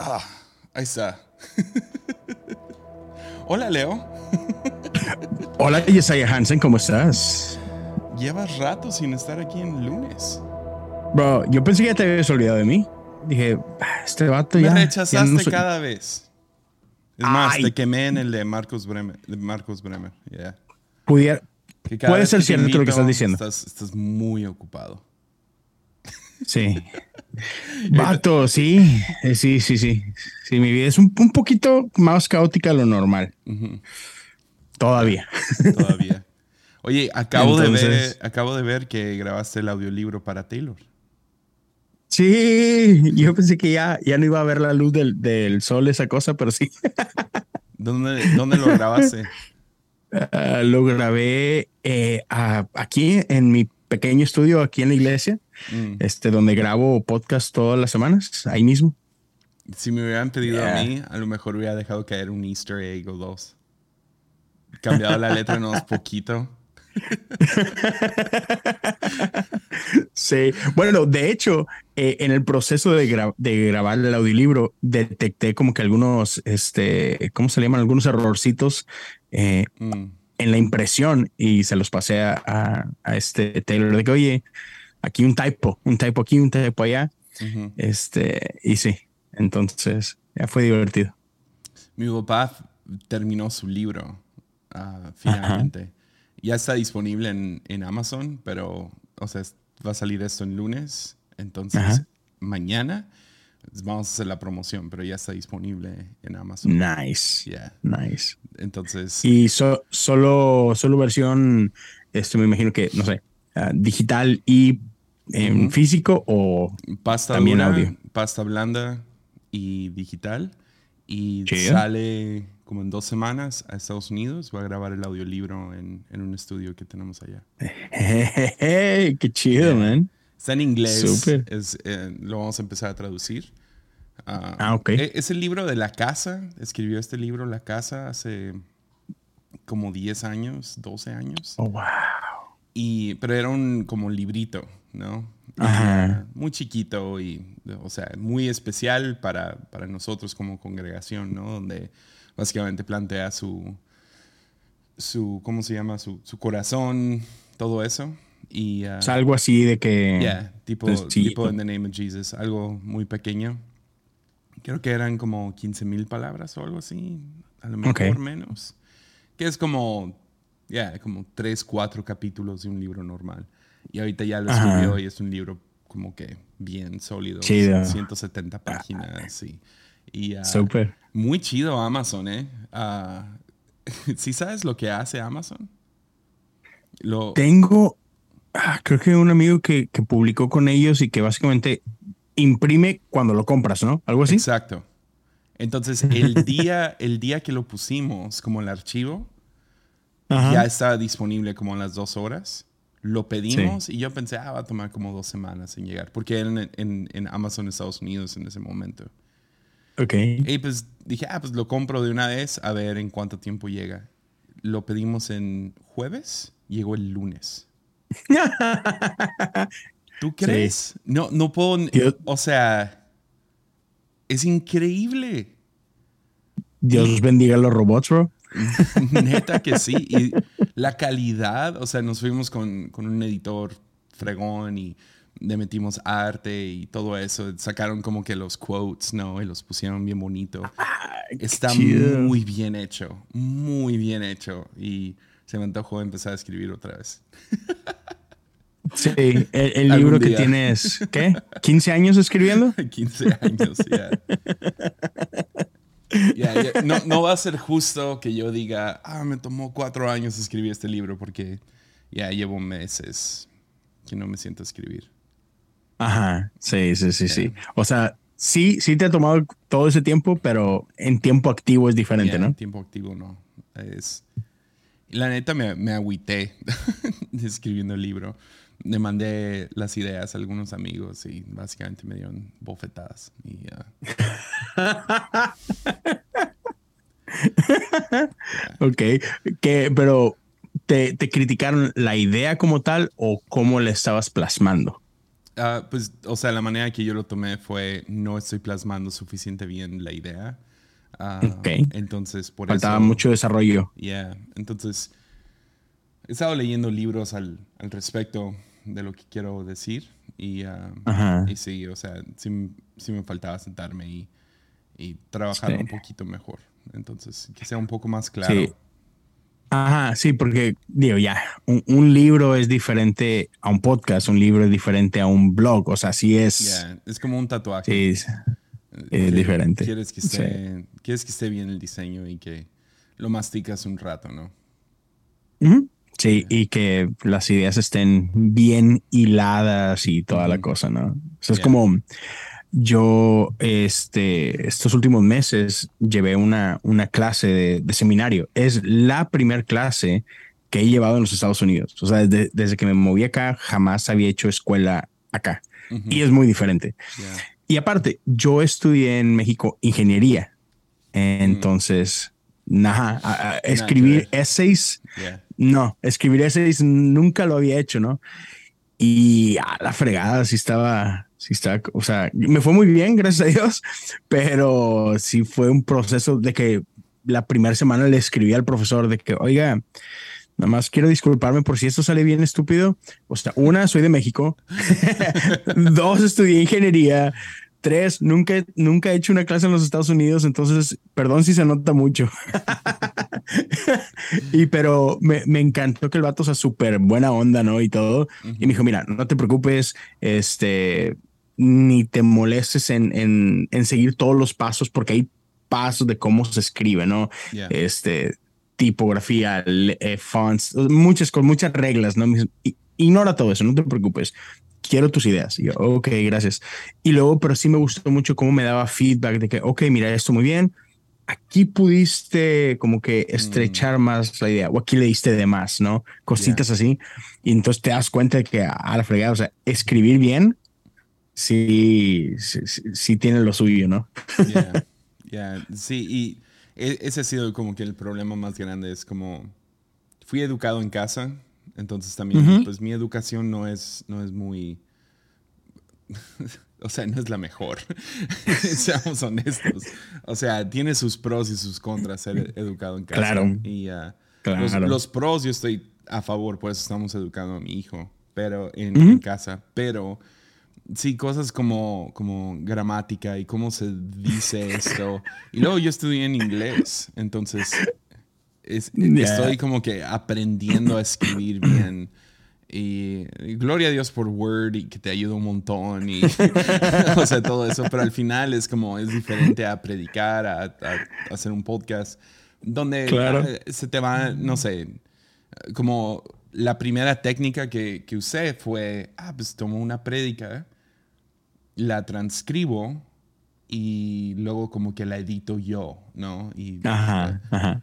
Ah, ahí está. Hola, Leo. Hola, Yesaya Hansen, ¿cómo estás? Llevas rato sin estar aquí en lunes. Bro, yo pensé que ya te habías olvidado de mí. Dije, "Ah, este vato ya. Me ya rechazaste no sé". cada vez. Es más, Ay. te quemé en el de Marcos Bremer. De Marcos Bremer. yeah. Pudiera- Puede ser cierto lo que estás diciendo. Estás, estás muy ocupado. Sí. Vato, sí. Eh, Sí, sí, sí. Sí, mi vida es un, un poquito más caótica de lo normal. Todavía. Todavía. Oye, acabo, de ver, acabo de ver que grabaste el audiolibro para Taylor. Sí, yo pensé que ya, ya no iba a ver la luz del, del sol, esa cosa, pero sí. ¿Dónde, dónde lo grabaste? Ah, lo grabé eh, a- aquí en mi pequeño estudio, aquí en la iglesia, Mm. este, donde grabo podcast todas las semanas, ahí mismo. Si me hubieran pedido Yeah. a mí, a lo mejor hubiera dejado caer un Easter egg o dos. Cambiado la letra unos poquito. Sí, bueno, de hecho, eh, en el proceso de, gra- de grabar el audiolibro, detecté como que algunos, este, ¿cómo se llaman? Algunos errorcitos eh, Mm. En la impresión y se los pasé a, a- a este Taylor de que, oye, aquí un typo, un typo aquí, un typo allá. Este, y sí, entonces ya fue divertido. Mi papá terminó su libro ah, finalmente. Ya está disponible en, en Amazon, pero, o sea, va a salir esto en lunes. Entonces, Ajá. mañana vamos a hacer la promoción, pero ya está disponible en Amazon. Nice, Yeah. nice. Entonces, Y so- solo, solo versión, este, me imagino que, no sé, ah, digital y en Ujú. físico o pasta también dura, audio. pasta blanda y digital. Y Chido. sale como en dos semanas a Estados Unidos. Voy a grabar el audiolibro en, en un estudio que tenemos allá. Jejeje, qué chido, Yeah. man. Está en inglés. Súper. Es, eh, lo vamos a empezar a traducir. Ah, Ah, ok. e- Es el libro de La Casa. Escribió este libro La Casa hace como 10 años, 12 años. Oh, wow. Y, pero era un como librito, ¿no? Ajá. muy chiquito y, o sea, muy especial para, para nosotros como congregación, ¿no? Donde básicamente plantea su, su ¿cómo se llama? Su, su corazón, todo eso. Y, ah, O sea, algo así de que. Yeah, tipo, tipo in the name of Jesus, algo muy pequeño. Creo que eran como 15 mil palabras o algo así, a lo mejor menos. Que es como, yeah, como 3, 4 capítulos de un libro normal. Y ahorita ya lo Ajá. escribió y es un libro como que bien sólido, Chido. 170 páginas y, y, ah, Súper. muy chido Amazon, ¿eh? Ah, ¿Sí sabes lo que hace Amazon? Lo, Tengo, ah, creo que un amigo que, que publicó con ellos y que básicamente imprime cuando lo compras, ¿no? Algo así. Exacto. Entonces, el día, el día que lo pusimos como el archivo, Ajá. ya estaba disponible como en las dos horas. Lo pedimos y yo pensé, ah, va a tomar como dos semanas en llegar, porque era en, en- en Amazon Estados Unidos en ese momento. Ok. Y pues dije, ah, pues lo compro de una vez a ver en cuánto tiempo llega. Lo pedimos en jueves, llegó el lunes. ¿Tú crees? No, no puedo, o sea, es increíble. Dios bendiga a los robots, bro. Neta que sí. Y la calidad, o sea, nos fuimos con, con un editor fregón y le metimos arte y todo eso. Sacaron como que los quotes, ¿no? Y los pusieron bien bonito. Está chido. muy bien hecho, muy bien hecho. Y se me antojó empezar a escribir otra vez. Sí, el, el libro que tienes, ¿qué? ¿15 años escribiendo? 15 años, ya. Ya, ya. No, no va a ser justo que yo diga, ah, me tomó cuatro años escribir este libro porque ya llevo meses que no me siento a escribir. Ajá, sí, sí, sí, sí. O sea, sí, sí te ha tomado todo ese tiempo, pero en tiempo activo es diferente, ¿no? Tiempo activo no. Es... La neta me, me agüité escribiendo el libro. Le mandé las ideas a algunos amigos y básicamente me dieron bofetadas. Y, ah, Ok, que, pero ¿te, te criticaron la idea como tal o cómo le estabas plasmando? Ah, pues, o sea, la manera que yo lo tomé fue no estoy plasmando suficiente bien la idea. Ah, Ok. Entonces, por Faltaba eso. mucho desarrollo. Yeah. Entonces, he estado leyendo libros al, al respecto de lo que quiero decir. Y, y sí, o sea, sí, sí me faltaba sentarme y, y trabajar Sí. un poquito mejor. Entonces, que sea un poco más claro. Sí. Ajá, sí, porque digo, ya, un, un libro es diferente a un podcast, un libro es diferente a un blog, o sea, sí es, Yeah, Es como un tatuaje. sí, es- diferente. Quieres que, esté, quieres que esté bien el diseño y que lo masticas un rato, ¿no? Ujú. Sí, y que las ideas estén bien hiladas y toda la cosa, ¿no? O sea, es Yeah. como yo, este, estos últimos meses llevé una, una clase de, de seminario. Es la primer clase que he llevado en los Estados Unidos. O sea, desde, desde que me moví acá, jamás había hecho escuela acá. Y es muy diferente. Yeah. Y aparte, yo estudié en México ingeniería. Entonces, nada, escribir essays, Yeah. No, escribir essays nunca lo había hecho, ¿no? Y a la fregada, sí estaba, sí estaba, o sea, me fue muy bien, gracias a Dios, pero sí fue un proceso de que la primera semana le escribí al profesor de que, oiga, nada más quiero disculparme por si esto sale bien estúpido. O sea, una, soy de México. Dos, estudié ingeniería. Tres, nunca, nunca he hecho una clase en los Estados Unidos, entonces, perdón si se nota mucho. y pero me, me encantó que el vato sea súper buena onda, ¿no? Y todo. Y me dijo, mira, no te preocupes, este, ni te molestes en, en, en seguir todos los pasos, porque hay pasos de cómo se escribe, ¿no? Yeah. Este, tipografía, le- eh, fonts, muchas, con muchas reglas, ¿no? Me dice, "I- Ignora todo eso, no te preocupes. Quiero tus ideas. Y yo, ok, gracias. Y luego, pero sí me gustó mucho cómo me daba feedback de que, ok, mira, esto muy bien. Aquí pudiste como que estrechar más la idea o aquí le diste de más, ¿no? Cositas así. Y entonces te das cuenta de que a la fregada, o sea, escribir bien, sí, sí, sí, sí tiene lo suyo, ¿no? Yeah, yeah. Sí, y e- ese ha sido como que el problema más grande. Es como, fui educado en casa, entonces también, pues mi educación no es, no es muy, o sea, no es la mejor, seamos honestos. O sea, tiene sus pros y sus contras ser educado en casa. Claro. Y Claro. los, los pros yo estoy a favor, por eso estamos educando a mi hijo, pero en, en casa, pero sí, cosas como, como gramática y cómo se dice esto. Y luego yo estudié en inglés, entonces es- Yeah. estoy como que aprendiendo a escribir bien. Y, y gloria a Dios por Word y que te ayuda un montón y o sea todo eso, pero al final es como es diferente a predicar, a, a hacer un podcast donde Claro. ah, se te va, no sé, como la primera técnica que, que usé fue, ah, pues tomo una prédica, la transcribo y luego como que la edito yo, ¿no? Y Ajá, ajá.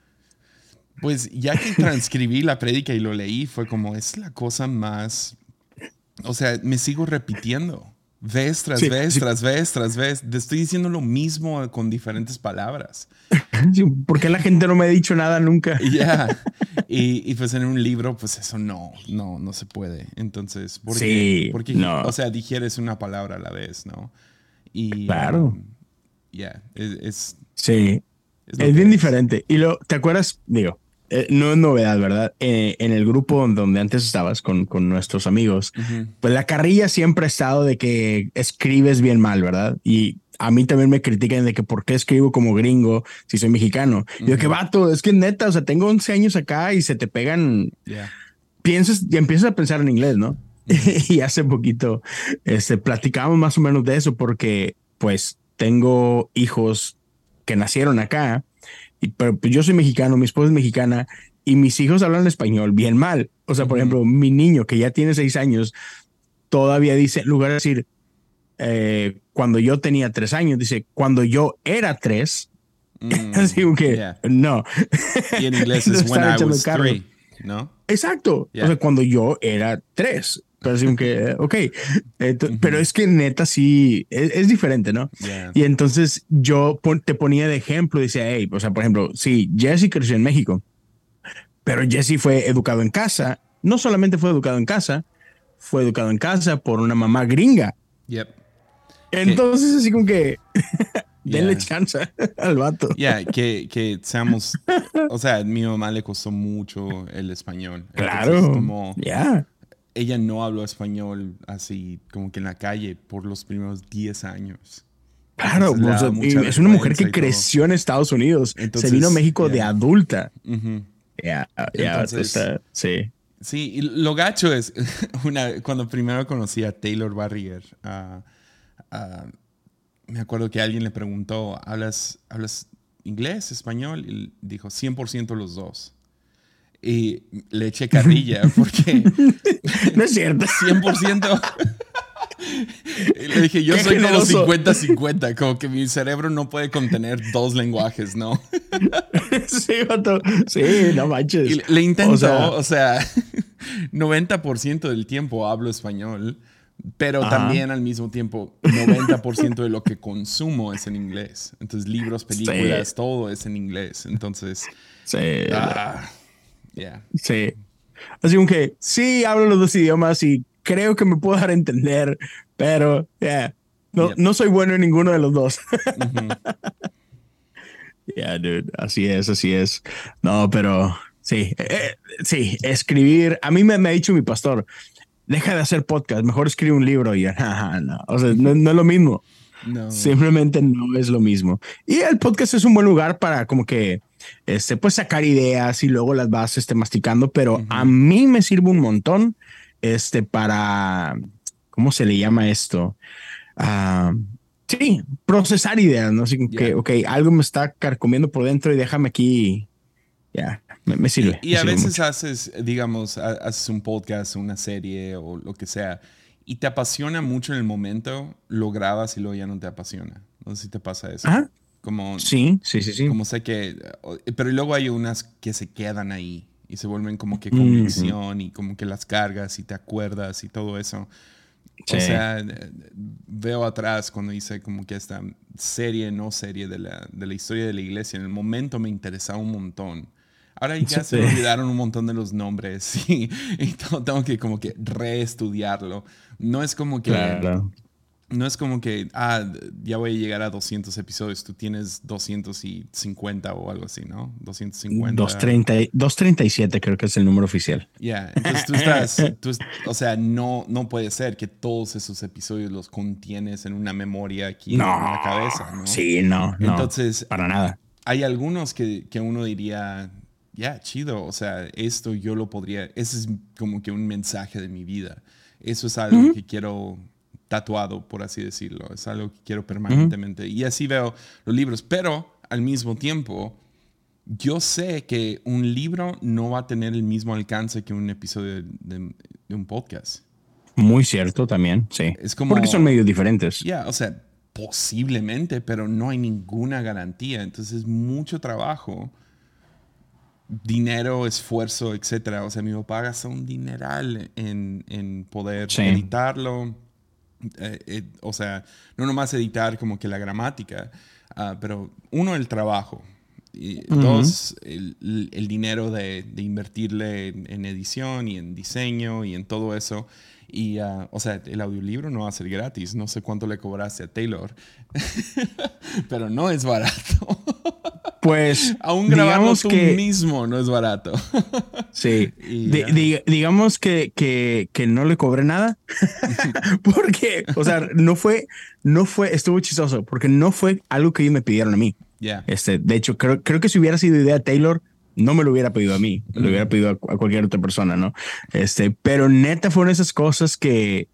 Pues ya que transcribí la prédica y lo leí, fue como, es la cosa más, o sea, me sigo repitiendo. Vez tras Sí, vez, sí. tras vez, tras vez. Te estoy diciendo lo mismo con diferentes palabras. ¿Por qué la gente no me ha dicho nada nunca? Y ya. y, y pues en un libro, pues eso no, no, no se puede. Entonces, ¿por qué? Sí, Porque, no. o sea, digieres una palabra a la vez, ¿no? Y. Claro. um, Ya, es, es, Sí, es es bien diferente. Y lo, ¿te acuerdas? Digo, eh, no es novedad, ¿verdad? Eh, en el grupo donde antes estabas con, con nuestros amigos, Ujú. pues la carrilla siempre ha estado de que escribes bien mal, ¿verdad? Y a mí también me critican de que por qué escribo como gringo si soy mexicano. Yo, que vato, es que neta, o sea, tengo 11 años acá y se te pegan piensas y empiezas a pensar en inglés, ¿no? y hace poquito este, platicábamos más o menos de eso porque pues tengo hijos que nacieron acá, y, pero pues, yo soy mexicano, mi esposa es mexicana y mis hijos hablan español bien mal. O sea, por ejemplo, mi niño que ya tiene seis años todavía dice, en lugar de decir eh, cuando yo tenía tres años, dice cuando yo era tres. Mm, Así como que yeah. no. Y en inglés es when I was three, ¿no? Exacto. Yeah. O sea, cuando yo era tres. Así como que, ok. Ento- Pero es que neta sí, es, es diferente, ¿no? Yeah. Y entonces yo pon- te ponía de ejemplo, decía, hey, o sea, por ejemplo, sí, Jesse creció en México, pero Jesse fue educado en casa. No solamente fue educado en casa, fue educado en casa por una mamá gringa. Yep. Entonces, así como que denle chance al vato. Ya, que, que seamos. O sea, a mi mamá le costó mucho el español. Claro. como, ya. Ella no habló español así como que en la calle por los primeros 10 años. Claro, es una mujer que creció en Estados Unidos. se vino a México de adulta. Ya, ya, sí. Sí, y lo gacho es, una, cuando primero conocí a Taylor Barrier, me acuerdo que alguien le preguntó, ¿hablas, ¿hablas inglés, español? Y dijo, 100% los dos. Y le eché carrilla porque... no es cierto. 100%. Y le dije, yo soy como 50-50, como que mi cerebro no puede contener dos lenguajes, ¿no? sí, Sí, no manches. le intento, o sea, 90% del tiempo hablo español, pero también al mismo tiempo 90% de lo que consumo es en inglés. Entonces, libros, películas, todo es en inglés. Entonces, sí. Ah, sí. Así que sí, hablo los dos idiomas y creo que me puedo dar a entender, pero yeah, no, no soy bueno en ninguno de los dos. yeah, dude, así es, así es. No, pero sí, eh, eh, sí, escribir. A mí me, me, ha dicho mi pastor, deja de hacer podcast, mejor escribe un libro y ya, no, o sea, no, es lo mismo. No. Simplemente no es lo mismo. Y el podcast es un buen lugar para como que este, pues sacar ideas y luego las vas este, masticando, pero a mí me sirve un montón este, para, ¿cómo se le llama esto? Ah, sí, procesar ideas, ¿no? Así que, ok, algo me está carcomiendo por dentro y déjame aquí, ya, me, sirve. Y, a veces haces, digamos, haces un podcast, una serie o lo que sea, y te apasiona mucho en el momento, lo grabas y luego ya no te apasiona. No sé si te pasa eso. Como, sí, sí, sí, sí. Como sé que, pero luego hay unas que se quedan ahí y se vuelven como que convicción y como que las cargas y te acuerdas y todo eso. O sea, veo atrás cuando hice como que esta serie, no serie de la, de la historia de la iglesia, en el momento me interesaba un montón. Ahora ya se me olvidaron un montón de los nombres y, tengo que como que reestudiarlo. No es como que no es como que, ah, ya voy a llegar a 200 episodios, tú tienes 250 o algo así, ¿no? 250. 230, 237 creo que es el número oficial. Ya, entonces tú estás, o sea, no, no puede ser que todos esos episodios los contienes en una memoria aquí en la cabeza, ¿no? Sí, no, Entonces, para nada. Hay algunos que, que uno diría, ya, chido, o sea, esto yo lo podría, ese es como que un mensaje de mi vida. Eso es algo que quiero tatuado, por así decirlo. Es algo que quiero permanentemente. Y así veo los libros. Pero al mismo tiempo, yo sé que un libro no va a tener el mismo alcance que un episodio de, un podcast. Muy cierto también, sí. Es como, Porque son medios diferentes. Ya, o sea, posiblemente, pero no hay ninguna garantía. Entonces, es mucho trabajo, dinero, esfuerzo, etcétera. O sea, mi papá gasta un dineral en, en poder editarlo eh, eh, o sea, no nomás editar como que la gramática, ah, pero uno, el trabajo. Y Dos, el, dinero de, invertirle en, edición y en diseño y en todo eso. Y, ah, o sea, el audiolibro no va a ser gratis. No sé cuánto le cobraste a Taylor, pero no es barato. Pues. Aún grabamos tú que, mismo no es barato. sí. digamos que, que, no le cobré nada. porque, o sea, no fue, no fue, estuvo chistoso, porque no fue algo que ellos me pidieron a mí. Este, de hecho, creo, creo que si hubiera sido idea de Taylor, no me lo hubiera pedido a mí, lo hubiera pedido a, cualquier otra persona, ¿no? Este, pero neta fueron esas cosas que.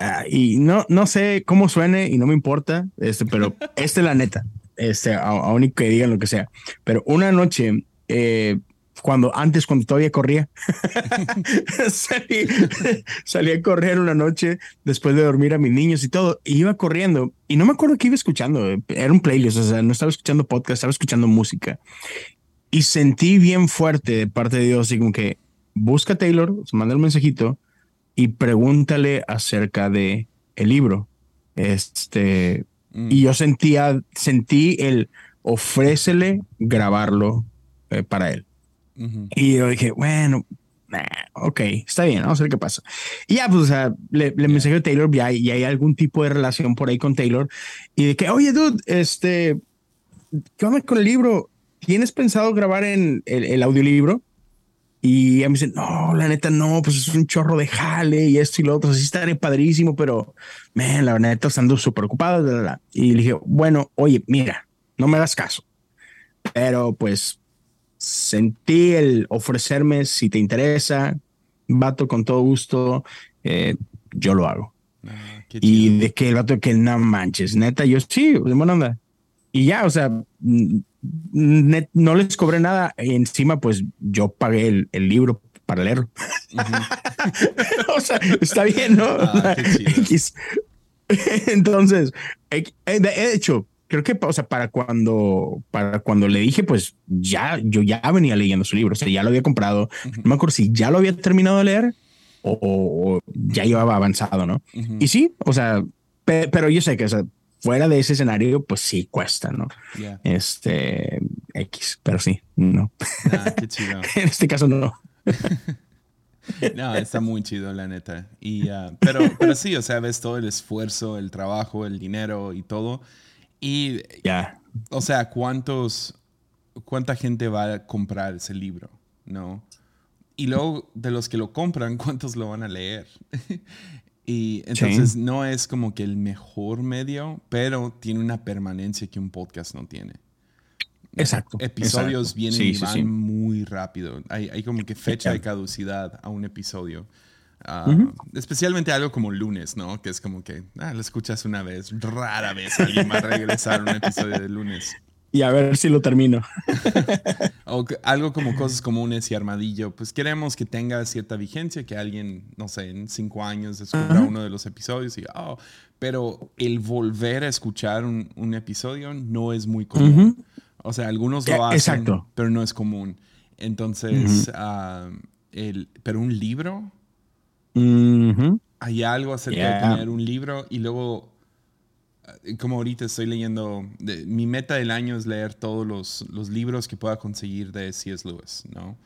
Ah, y no, no sé cómo suene y no me importa, este, pero esta es la neta este, aún que digan lo que sea. Pero una noche, eh, cuando antes, cuando todavía corría, salí, salí, a correr una noche después de dormir a mis niños y todo, y iba corriendo y no me acuerdo qué iba escuchando, era un playlist, o sea, no estaba escuchando podcast, estaba escuchando música y sentí bien fuerte de parte de Dios, así como que busca a Taylor, manda un mensajito y pregúntale acerca de el libro. Este, Mm. Y yo sentía, sentí el ofrécele grabarlo eh, para él. Y yo dije, bueno, ok, está bien, vamos a ver qué pasa. Y ya, pues, o sea, le, le a Taylor y hay, y hay algún tipo de relación por ahí con Taylor y de que, oye, dude, este, ¿qué onda con el libro? ¿Tienes pensado grabar en el, el audiolibro? Y a mí me dicen, no, la neta no, pues es un chorro de jale y esto y lo otro, así estaré padrísimo, pero, man, la neta estando súper ocupado. Y le dije, bueno, oye, mira, no me hagas caso, pero pues sentí el ofrecerme, si te interesa, vato con todo gusto, eh, yo lo hago. Ah, y de que el vato que no manches, neta, yo sí, de buena onda. Y ya, o sea, no les cobré nada. Y encima, pues yo pagué el, el libro para leerlo. o sea, está bien, ¿no? Ah, Entonces, eh, de hecho, creo que, o sea, para cuando, para cuando le dije, pues ya, yo ya venía leyendo su libro, o sea, ya lo había comprado. No me acuerdo si ya lo había terminado de leer o, ya llevaba avanzado, ¿no? Y sí, o sea, pero yo sé que, o sea, fuera de ese escenario, pues sí cuesta, ¿no? Este X, pero sí, no. Ah, qué chido. en este caso no. no, está muy chido, la neta. Y, uh, pero, pero sí, o sea, ves todo el esfuerzo, el trabajo, el dinero y todo. Y, ya. o sea, ¿cuántos, cuánta gente va a comprar ese libro, ¿no? Y luego, de los que lo compran, ¿cuántos lo van a leer? Y entonces no es como que el mejor medio, pero tiene una permanencia que un podcast no tiene. Exacto. Episodios vienen y van muy rápido. Hay, hay, como que fecha de caducidad a un episodio. Ah, especialmente algo como lunes, ¿no? Que es como que ah, lo escuchas una vez, rara vez alguien va a regresar a un episodio de lunes y a ver si lo termino. o algo como cosas comunes y armadillo, pues queremos que tenga cierta vigencia, que alguien, no sé, en cinco años descubra uno de los episodios y, oh, pero el volver a escuchar un, episodio no es muy común. O sea, algunos lo hacen, Exacto. pero no es común. Entonces, el, pero un libro, hay algo acerca de tener un libro y luego eh, como ahorita estoy leyendo, mi meta del año es leer todos los, los libros que pueda conseguir de C.S. Lewis, ¿no?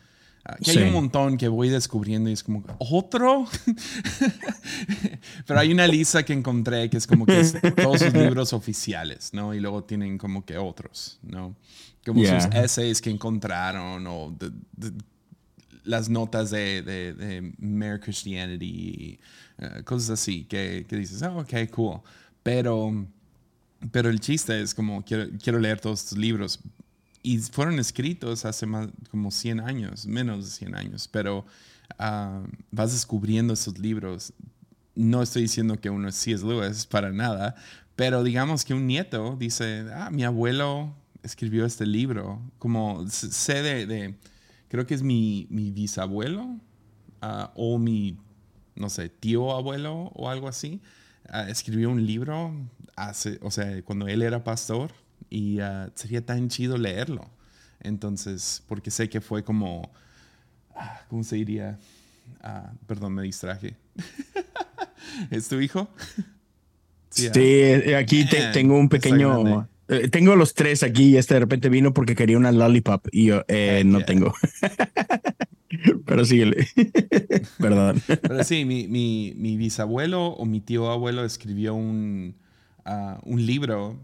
Ah, que hay un montón que voy descubriendo y es como, ¿otro? Pero hay una lista que encontré que es como que todos sus libros oficiales, ¿no? Y luego tienen como que otros, ¿no? Como sus essays que encontraron o las notas de, de, Mere Christianity, eh, cosas así, que, que dices, oh, ok, cool. Pero, pero el chiste es como, quiero, quiero leer todos estos libros. Y fueron escritos hace más, como 100 años, menos de 100 años, pero ah, vas descubriendo esos libros. No estoy diciendo que uno es C.S. Lewis, para nada, pero digamos que un nieto dice, ah, mi abuelo escribió este libro, como sé de, creo que es mi, mi bisabuelo ah, o mi, no sé, tío abuelo o algo así Escribió un libro hace, o sea, cuando él era pastor y ah, sería tan chido leerlo. Entonces, porque sé que fue como, ah, ¿cómo se diría? perdón, me distraje. ¿Es tu hijo? sí, eh, aquí tengo un pequeño... Eh, tengo los tres aquí y este de repente vino porque quería una lollipop y yo eh, no tengo. Pero síguele. Perdón. Pero sí, mi, mi, mi, bisabuelo o mi tío abuelo escribió un, ah, un libro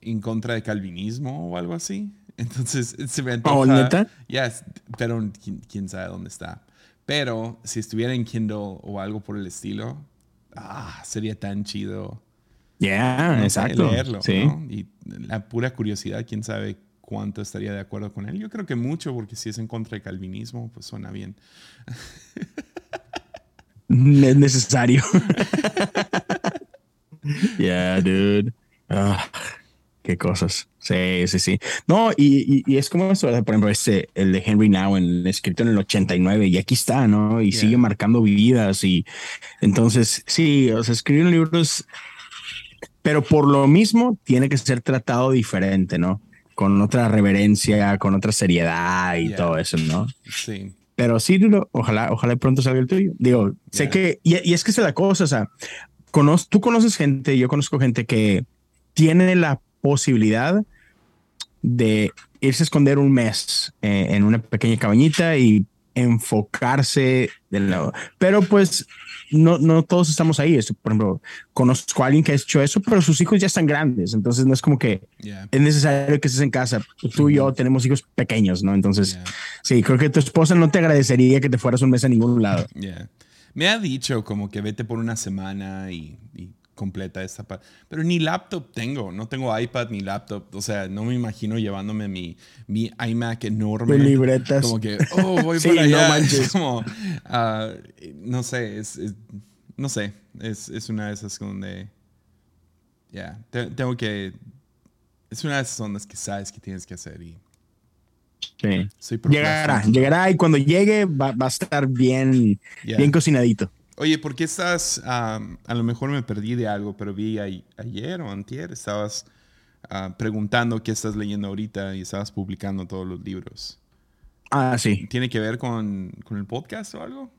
en contra de calvinismo o algo así. Entonces se me antoja. ¿Oh, neta? Yes, pero quién, sabe dónde está. Pero si estuviera en Kindle o algo por el estilo, ah, sería tan chido. Ya, exacto. Leerlo, sí. Y la pura curiosidad, quién sabe cuánto estaría de acuerdo con él. Yo creo que mucho, porque si es en contra del calvinismo, pues suena bien. Es necesario. yeah, dude. Ah, qué cosas. Sí, sí, sí. No, y, y, es como eso, por ejemplo, este, el de Henry Nowen, escrito en el 89, y aquí está, ¿no? Y sigue marcando vidas. Y entonces, sí, o sea, escribir un libro es. Pero por lo mismo, tiene que ser tratado diferente, ¿no? Con otra reverencia, con otra seriedad y todo eso, ¿no? Sí. Pero sí, ojalá, ojalá pronto salga el tuyo. Digo, sé que, y, es que es la cosa, o sea, tú conoces gente, yo conozco gente que tiene la posibilidad de irse a esconder un mes eh, en una pequeña cabañita y enfocarse del lado. Pero pues no, no todos estamos ahí. por ejemplo, conozco a alguien que ha hecho eso, pero sus hijos ya están grandes. Entonces no es como que es necesario que estés en casa. Tú y yo tenemos hijos pequeños, ¿no? Entonces, sí, creo que tu esposa no te agradecería que te fueras un mes a ningún lado. Me ha dicho como que vete por una semana y, completa esta parte. Pero ni laptop tengo, no tengo iPad ni laptop. O sea, no me imagino llevándome mi, mi iMac enorme. De libretas. Como que, oh, voy sí, para allá. No manches. Como, ah, no sé, es, no sé, es, es, una de esas donde, ya, tengo que, es una de esas ondas que sabes que tienes que hacer y Sí. llegará, llegará y cuando llegue va, a estar bien, bien cocinadito. Oye, ¿por qué estás, a lo mejor me perdí de algo, pero vi ayer o antier, estabas ah, preguntando qué estás leyendo ahorita y estabas publicando todos los libros? Ah, sí. ¿Tiene que ver con, con el podcast o algo?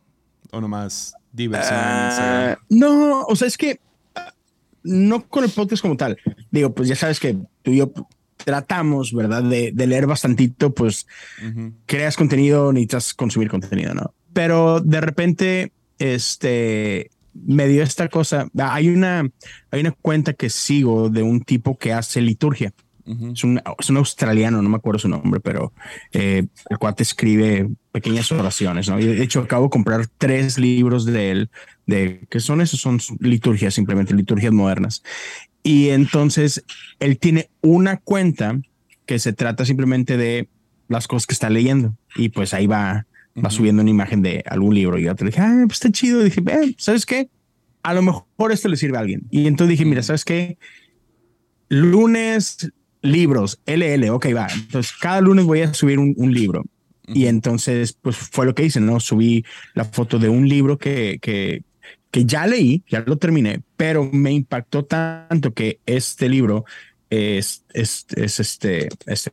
¿O nomás diversión? Ah, no, o sea, es que ah, no con el podcast como tal. Digo, pues ya sabes que tú y yo tratamos, ¿verdad? De, leer bastantito, pues creas contenido, necesitas consumir contenido, ¿no? Pero de repente, este, me dio esta cosa. Hay una, hay una cuenta que sigo de un tipo que hace liturgia. es, un, es, un, australiano, no me acuerdo su nombre, pero eh, el cuate escribe pequeñas oraciones, ¿no? Y de hecho acabo de comprar tres libros de él, de que son esos, son liturgias, simplemente liturgias modernas. Y entonces él tiene una cuenta que se trata simplemente de las cosas que está leyendo. Y pues ahí va, va subiendo una imagen de algún libro. Y yo te dije, ah, pues está chido. Y dije, ¿sabes qué? A lo mejor esto le sirve a alguien. Y entonces dije, mira, ¿sabes qué? Lunes, libros, LL, ok, va. Entonces cada lunes voy a subir un, libro. Y entonces, pues fue lo que hice, ¿no? Subí la foto de un libro que, que, que ya leí, ya lo terminé, pero me impactó tanto que este libro es, es, es este, este,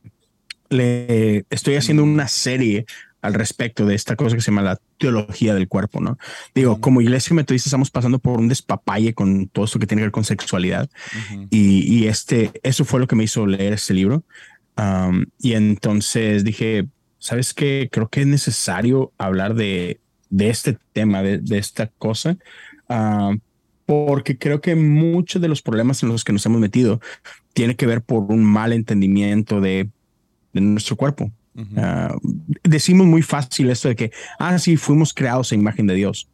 le estoy haciendo una serie al respecto de esta cosa que se llama la teología del cuerpo, ¿no? Digo, como iglesia metodista estamos pasando por un despapalle con todo esto que tiene que ver con sexualidad y, y, este, eso fue lo que me hizo leer este libro. y entonces dije, ¿sabes qué? Creo que es necesario hablar de, de este tema, de, de esta cosa, porque creo que muchos de los problemas en los que nos hemos metido tiene que ver por un mal entendimiento de, nuestro cuerpo. Ah, decimos muy fácil esto de que, ah, sí, fuimos creados a imagen de Dios.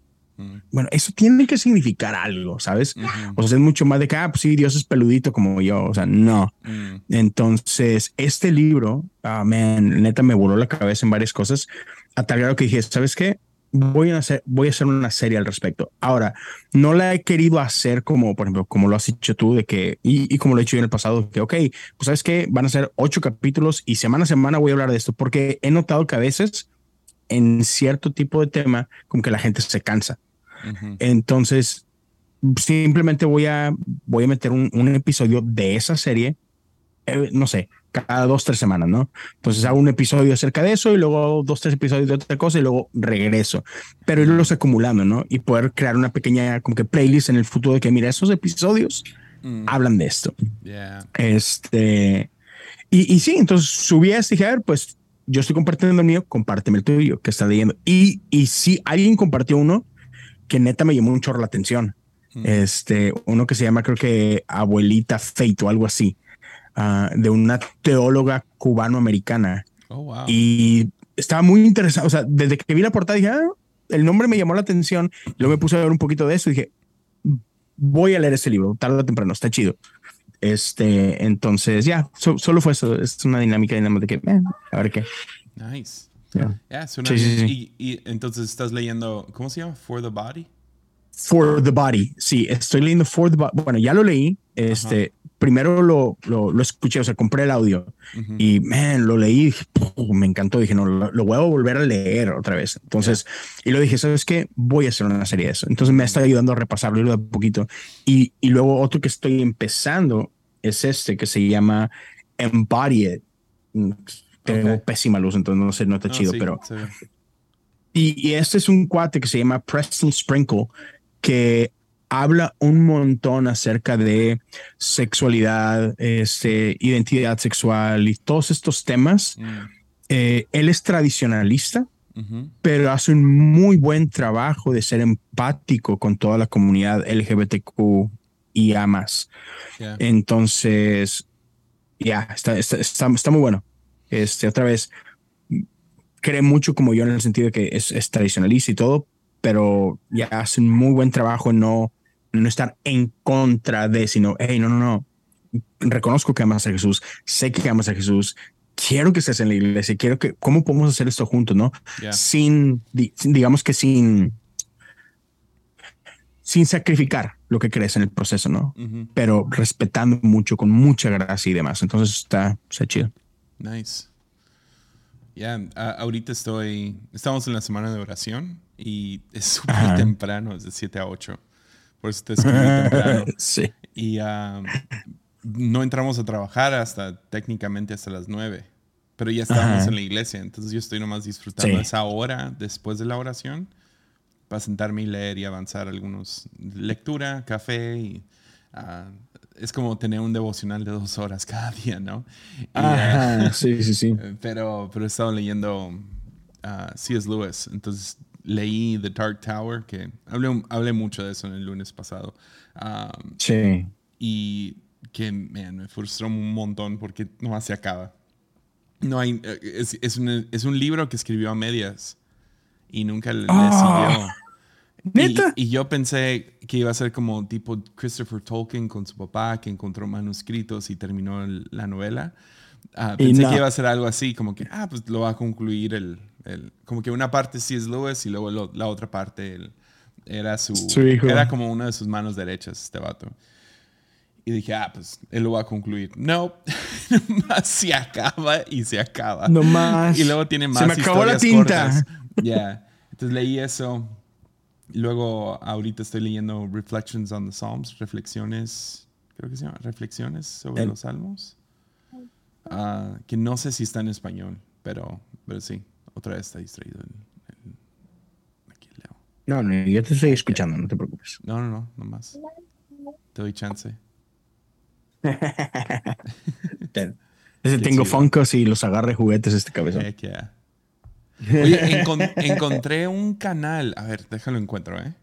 Bueno, eso tiene que significar algo, ¿sabes? O sea, es mucho más de que, ah, pues sí, Dios es peludito como yo. O sea, no. Mm. Entonces, este libro, ah, man, neta me voló la cabeza en varias cosas, a tal grado que dije, ¿sabes qué? Voy a hacer, voy a hacer una serie al respecto. Ahora, no la he querido hacer como, por ejemplo, como lo has dicho tú, de que, y, como lo he hecho yo en el pasado, que, ok, pues sabes que van a ser ocho capítulos y semana a semana voy a hablar de esto, porque he notado que a veces en cierto tipo de tema, como que la gente se cansa. Entonces, simplemente voy a, voy a meter un, un episodio de esa serie, eh, no sé, cada dos, tres semanas, ¿no? Entonces hago un episodio acerca de eso y luego dos, tres episodios de otra cosa y luego regreso. Pero irlos acumulando, ¿no? Y poder crear una pequeña como que playlist en el futuro de que, mira, esos episodios mm. hablan de esto. Este. Y, y sí, entonces subí a este dije, a ver, pues yo estoy compartiendo el mío, compárteme el tuyo que está leyendo. Y, y sí, alguien compartió uno que neta me llamó un chorro la atención. Mm. Este, uno que se llama, creo que Abuelita Fate o algo así Ah, de una teóloga cubano-americana. Oh, y estaba muy interesado. O sea, desde que vi la portada dije, ah, el nombre me llamó la atención. Luego me puse a ver un poquito de eso y dije, voy a leer este libro, tarde o temprano, está chido. Este, entonces ya, solo fue eso. Es una dinámica de que, eh, a ver qué. Nice. Y, y, entonces estás leyendo, ¿cómo se llama? For the Body. For the Body. Sí, estoy leyendo For the Body. Bueno, ya lo leí. Este, primero lo, lo, escuché, o sea, compré el audio y, man, lo leí, me encantó. Dije, no, lo, voy a volver a leer otra vez. Entonces, y lo dije, ¿sabes qué? Voy a hacer una serie de eso. Entonces me está ayudando a repasarlo de poquito. Y, y luego otro que estoy empezando es este que se llama Embodied. Tengo pésima luz, entonces no sé, no está chido, pero. Y, y este es un cuate que se llama Preston Sprinkle, que habla un montón acerca de sexualidad, este, identidad sexual y todos estos temas. Mm. Eh, él es tradicionalista, pero hace un muy buen trabajo de ser empático con toda la comunidad LGBTQ y A más. Entonces, ya, está, está, está, muy bueno. Este, otra vez, cree mucho como yo en el sentido de que es, es tradicionalista y todo, pero ya hace un muy buen trabajo en no, no estar en contra de, sino, hey, no, no, no, reconozco que amas a Jesús, sé que amas a Jesús, quiero que estés en la iglesia, quiero que, ¿cómo podemos hacer esto juntos, no? Sin, digamos que sin, sin sacrificar lo que crees en el proceso, ¿no? Pero respetando mucho, con mucha gracia y demás. Entonces está, está chido. Nice. Ya, ahorita estoy, estamos en la semana de oración y es súper temprano, es de 7 a 8. Por eso te escribí temprano. sí. Y no entramos a trabajar hasta técnicamente hasta las 9. Pero ya estábamos en la iglesia, entonces yo estoy nomás disfrutando esa hora después de la oración para sentarme y leer y avanzar algunos lectura, café y ah, es como tener un devocional de dos horas cada día, ¿no? Ajá, sí, sí, sí. Pero, pero he estado leyendo uh, C.S. Lewis, entonces leí The Dark Tower, que hablé, hablé mucho de eso en el lunes pasado. sí. Y que me frustró un montón porque no se acaba. No hay, eh, es, es, un, es un libro que escribió a medias y nunca le, ah. siguió. Y, yo pensé que iba a ser como tipo Christopher Tolkien con su papá que encontró manuscritos y terminó la novela. Ah, pensé que iba a ser algo así, como que, ah, pues lo va a concluir el, el como que una parte sí es Lewis y luego la otra parte era su, hijo. Era como una de sus manos derechas, este vato. Y dije, ah, pues él lo va a concluir. No, más se acaba y se acaba. No más. Y luego tiene más. Se me acabó la tinta. Ya. Entonces leí eso. Luego, ahorita estoy leyendo Reflections on the Psalms, reflexiones, creo que se llama, reflexiones sobre los salmos. Ah, que no sé si está en español, pero, pero sí, otra vez está distraído. aquí leo. No, no, yo te estoy escuchando, no te preocupes. No, no, no, no más. Te doy chance. tengo Funkos y los agarre juguetes este cabezón. Oye, encontré un canal, a ver, déjalo encuentro, ¿eh?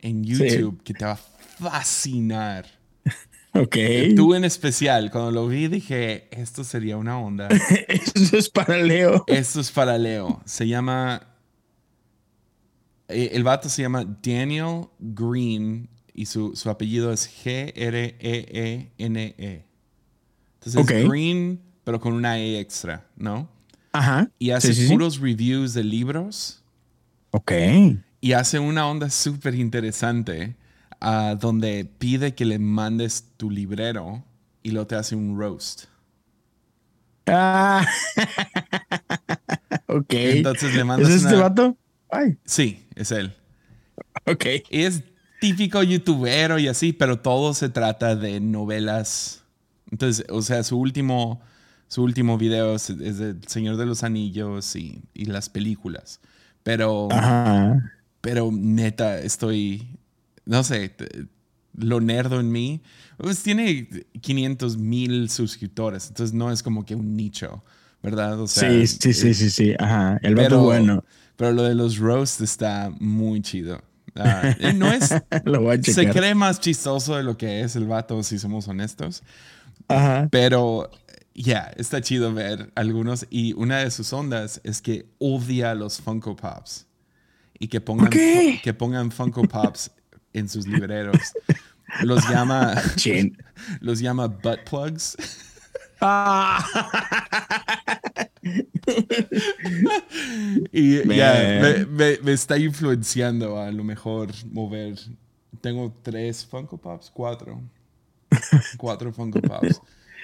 En YouTube que te va a fascinar. Ok. Tú en especial, cuando lo vi dije, esto sería una onda. Esto es para Leo. Esto es para Leo. Se llama... Eh, el vato se llama Daniel Green y su, su apellido es G-R-E-E-N-E. -E. Entonces es Green, pero con una E extra, ¿no? Ajá. Y hace puros reviews de libros. Ok. Y hace una onda súper interesante uh, donde pide que le mandes tu librero y luego te hace un roast. Ah. ok. Entonces le mandas. ¿Es este vato? Ay. Sí, es él. Ok. es típico youtubero y así, pero todo se trata de novelas. Entonces, o sea, su último, su último video es, de Señor de los Anillos y, las películas. Pero, pero neta, estoy, no sé, lo nerdo en mí, pues tiene 500 mil suscriptores, entonces no es como que un nicho, ¿verdad? sí, sí, sí, sí, sí, ajá, el vato bueno. Pero lo de los roasts está muy chido. Ah, no es. se cree más chistoso de lo que es el vato, si somos honestos. Ajá. Pero ya, está chido ver algunos. Y una de sus ondas es que odia los Funko Pops. Y que pongan, que pongan Funko Pops en sus libreros. Los llama. los llama butt plugs. Ah. y ya, me, está influenciando a lo mejor mover. Tengo tres Funko Pops, cuatro. cuatro Funko Pops.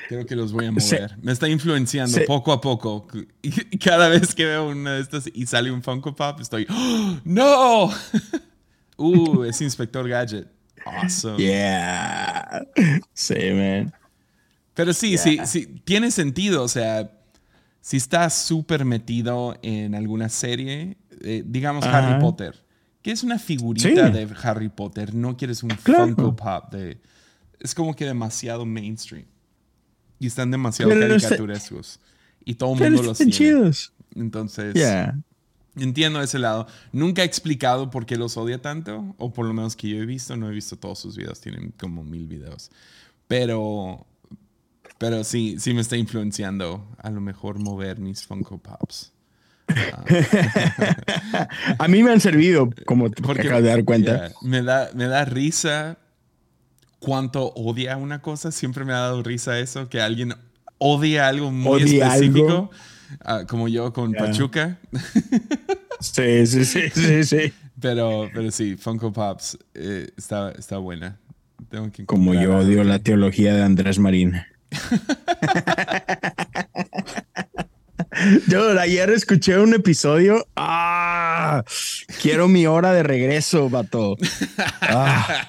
Creo que los voy a mover. Me está influenciando poco a poco. Y cada vez que veo una de estas y sale un Funko Pop, estoy, ¡Oh, ¡No! Uh, es Inspector Gadget. Awesome. Yeah. Sí, man. Pero sí, sí, sí, tiene sentido. O sea, si estás súper metido en alguna serie, eh, digamos Harry Potter, que es una figurita de Harry Potter, no quieres un Funko Pop de... Es como que demasiado mainstream. Y están demasiado caricaturescos. Y todo el mundo los tiene. Chidos. Entonces... Entiendo ese lado. Nunca he explicado por qué los odia tanto, o por lo menos que yo he visto. No he visto todos sus videos, tienen como mil videos. Pero, pero sí, sí me está influenciando a lo mejor mover mis Funko Pops. a mí me han servido, como te Porque, acabas de dar cuenta. me, da, me da risa cuánto odia una cosa. Siempre me ha dado risa eso, que alguien odia algo muy específico. Ah, como yo con Pachuca. sí, sí, sí, sí, sí. Pero, pero sí, Funko Pops eh, está, está buena. como yo odio la teología de Andrés Marín. Yo ayer escuché un episodio. ¡Ah! Quiero mi hora de regreso, vato. Ah.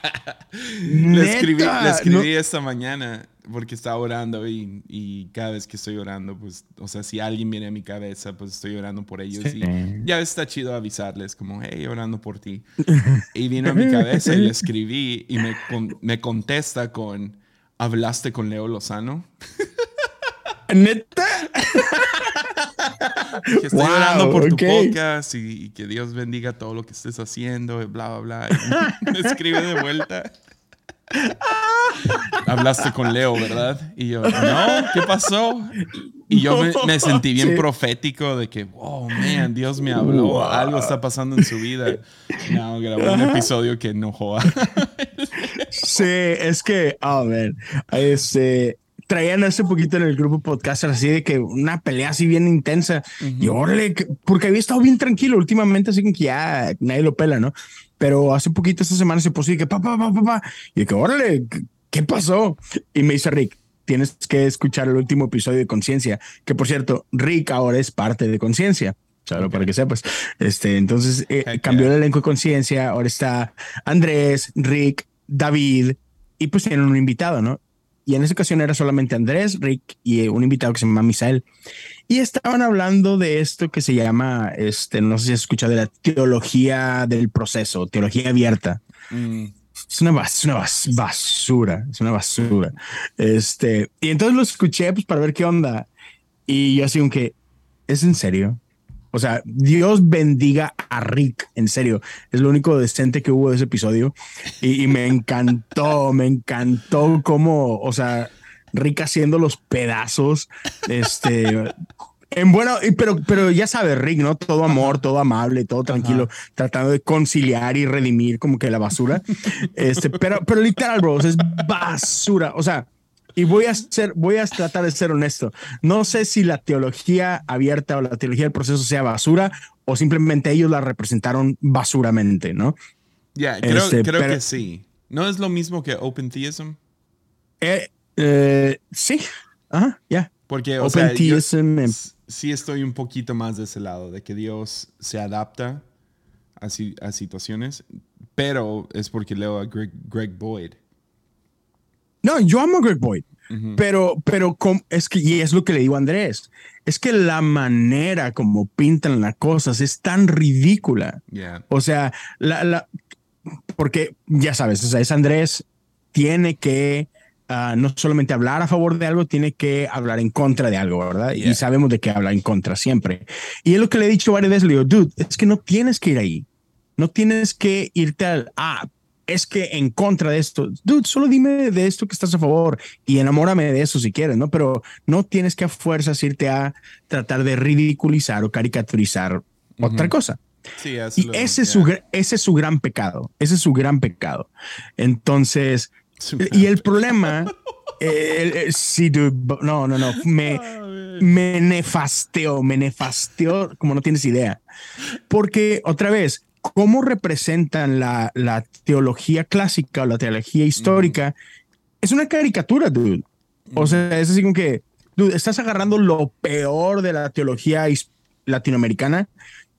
le escribí, le escribí esta mañana porque estaba orando y, cada vez que estoy orando, pues, o sea, si alguien viene a mi cabeza, pues estoy orando por ellos y ya está chido avisarles como, hey, orando por ti. y vino a mi cabeza y le escribí y me, me contesta con, ¿hablaste con Leo Lozano? ¿Neta? que estoy orando por tu podcast y, que Dios bendiga todo lo que estés haciendo, y bla, bla, bla. me escribe de vuelta. Hablaste con Leo, ¿verdad? Y yo, no, ¿qué pasó? Y yo me, sentí bien profético de que, oh, man, Dios me habló, algo está pasando en su vida. No, grabó un episodio que enojó a... sí, es que, a ver, este, traían hace poquito en el grupo podcast así de que una pelea así bien intensa. Y órale, porque había estado bien tranquilo últimamente, así que ya nadie lo pela, ¿no? Pero hace poquito esta semana se puso y que papá, papá, papá. Y de que órale, ¿qué pasó? Y me dice Rick, tienes que escuchar el último episodio de Conciencia, que por cierto, Rick ahora es parte de Conciencia. Solo para que sepas. Este, entonces eh, cambió el elenco de Conciencia. Ahora está Andrés, Rick, David y pues tienen un invitado, ¿no? Y en esa ocasión era solamente Andrés, Rick y un invitado que se llama Misael. Y estaban hablando de esto que se llama, este, no sé si has escuchado de la teología del proceso, teología abierta. Mm. Es una, basura, es una basura. Este, y entonces lo escuché pues, para ver qué onda. Y yo así, aunque, ¿es en serio? O sea, Dios bendiga a Rick, en serio. Es lo único decente que hubo de ese episodio. Y, me encantó, me encantó cómo, o sea, Rick haciendo los pedazos. Este. En bueno, pero, pero ya sabes, Rick, ¿no? Todo amor, todo amable, todo tranquilo, tratando de conciliar y redimir como que la basura. Este, pero, pero literal, bros, es basura. O sea, y voy a ser, voy a tratar de ser honesto. No sé si la teología abierta o la teología del proceso sea basura o simplemente ellos la representaron basuramente, ¿no? Ya, creo, este, que sí. ¿No es lo mismo que Open Theism? Eh, eh, sí, ajá, ya. Porque, o sea, yo sí estoy un poquito más de ese lado, de que Dios se adapta a, a situaciones, pero es porque leo a Greg Boyd. No, yo amo a Greg Boyd, pero, pero es que, y es lo que le digo a Andrés, es que la manera como pintan las cosas es tan ridícula. O sea, la, la, porque ya sabes, o sea, es Andrés, tiene que ah, no solamente hablar a favor de algo, tiene que hablar en contra de algo, ¿verdad? Y sabemos de qué habla en contra siempre. Y es lo que le he dicho varias veces, le digo, dude, es que no tienes que ir ahí. No tienes que irte al, ah, es que en contra de esto, dude, solo dime de esto que estás a favor y enamórame de eso si quieres, ¿no? Pero no tienes que a fuerzas irte a tratar de ridiculizar o caricaturizar otra cosa. Sí, y ese, es su, ese es su gran pecado, ese es su gran pecado. Entonces, y el problema, eh, sí, dude, no, no, no, me, me nefasteó, me nefasteó como no tienes idea. Porque otra vez, cómo representan la, teología clásica o la teología histórica, es una caricatura, dude. O sea, es así como que, dude, estás agarrando lo peor de la teología latinoamericana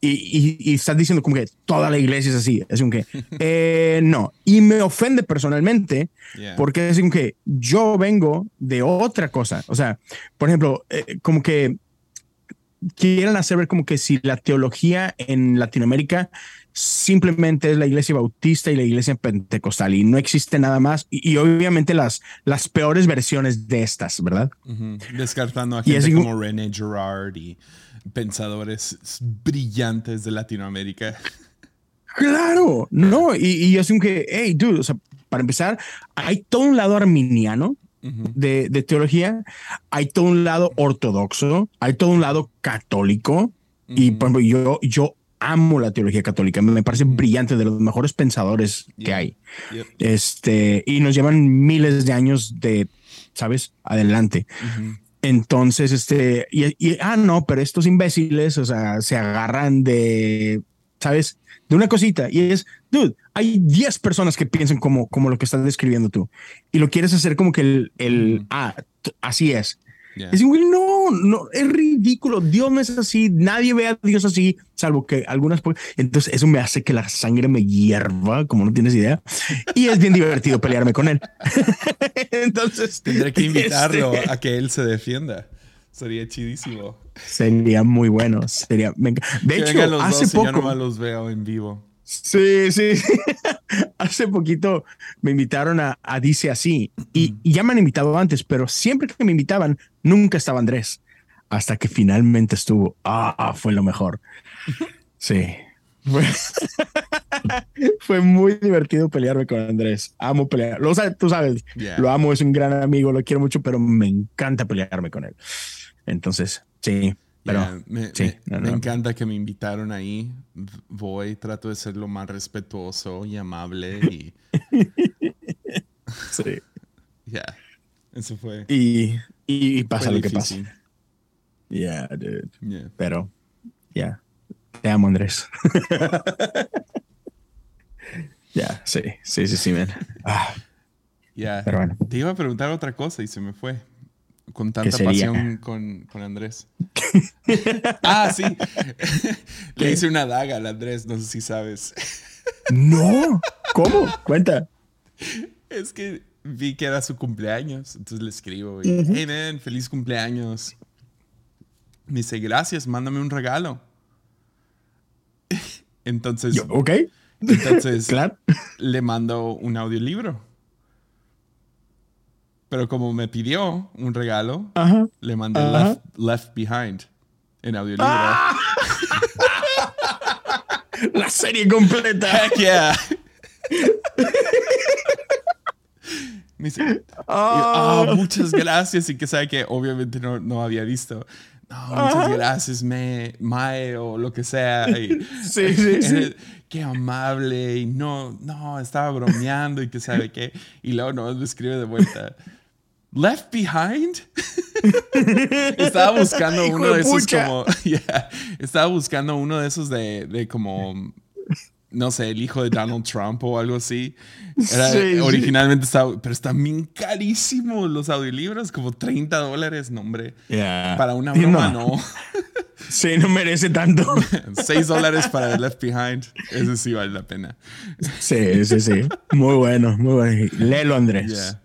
y, estás diciendo como que toda la iglesia es así. Es como que, eh, no. Y me ofende personalmente porque es como que yo vengo de otra cosa. O sea, por ejemplo, eh, como que quieren hacer ver como que si la teología en Latinoamérica simplemente es la iglesia bautista y la iglesia pentecostal y no existe nada más y, obviamente las, las peores versiones de estas, ¿verdad? Descartando a gente como René Girard y pensadores brillantes de Latinoamérica. Claro, no, y, y así que, hey, dude, o sea, para empezar, hay todo un lado arminiano de, de, teología, hay todo un lado ortodoxo, hay todo un lado católico, y por ejemplo, yo, yo amo la teología católica, me parece brillante, de los mejores pensadores que hay. Este, y nos llevan miles de años de, ¿sabes? Adelante. Entonces, este, y, ah, no, pero estos imbéciles, o sea, se agarran de, ¿sabes? De una cosita y es, dude, hay 10 personas que piensan como, como lo que estás describiendo tú y lo quieres hacer como que el, el ah, así es. Es güey, no, no, es ridículo. Dios no es así. Nadie ve a Dios así, salvo que algunas. Entonces, eso me hace que la sangre me hierva, como no tienes idea. Y es bien divertido pelearme con él. Entonces, tendré que invitarlo este a que él se defienda. Sería chidísimo. Sería muy bueno. Sería. De hecho, hace poco. Yo no los veo en vivo. Sí, sí. Hace poquito me invitaron a, Dice Así y, ya me han invitado antes, pero siempre que me invitaban, nunca estaba Andrés. Hasta que finalmente estuvo. Ah, fue lo mejor. Sí. Fue, muy divertido pelearme con Andrés. Amo pelear. Lo tú sabes, lo amo, es un gran amigo, lo quiero mucho, pero me encanta pelearme con él. Entonces, sí. Pero me, encanta que me invitaron ahí. Voy, trato de ser lo más respetuoso y amable y. sí. Ya. Eso fue. Y, y, pasa lo que pasa. Yeah, dude. Pero, ya. Te amo, Andrés. Ya, sí, sí, sí, sí, man. Ah. Ya. Pero bueno. Te iba a preguntar otra cosa y se me fue con tanta pasión con, con Andrés. ah, sí. Le hice una daga al Andrés, no sé si sabes. no, ¿cómo? Cuenta. Es que vi que era su cumpleaños, entonces le escribo, y, hey man, feliz cumpleaños. Me dice, gracias, mándame un regalo. entonces, ok. Entonces, claro. le mando un audiolibro. Pero como me pidió un regalo, le mandé Left, Behind en audiolibro. Ah. La serie completa. Heck yeah. me dice, oh. muchas gracias. Y que sabe que obviamente no, no había visto. No, muchas gracias, me, Mae, o lo que sea. sí, sí, sí. Qué amable. Y no, no, estaba bromeando y que sabe qué. Y luego no me escribe de vuelta. Left Behind. estaba buscando uno de esos como. estaba buscando uno de esos de, de, como. No sé, el hijo de Donald Trump o algo así. originalmente estaba. Pero están bien carísimos los audiolibros, como 30 dólares, no, hombre. Para una broma, no. sí, no merece tanto. 6 dólares para Left Behind. Eso sí vale la pena. Sí, sí, sí. Muy bueno, muy bueno. Léelo, Andrés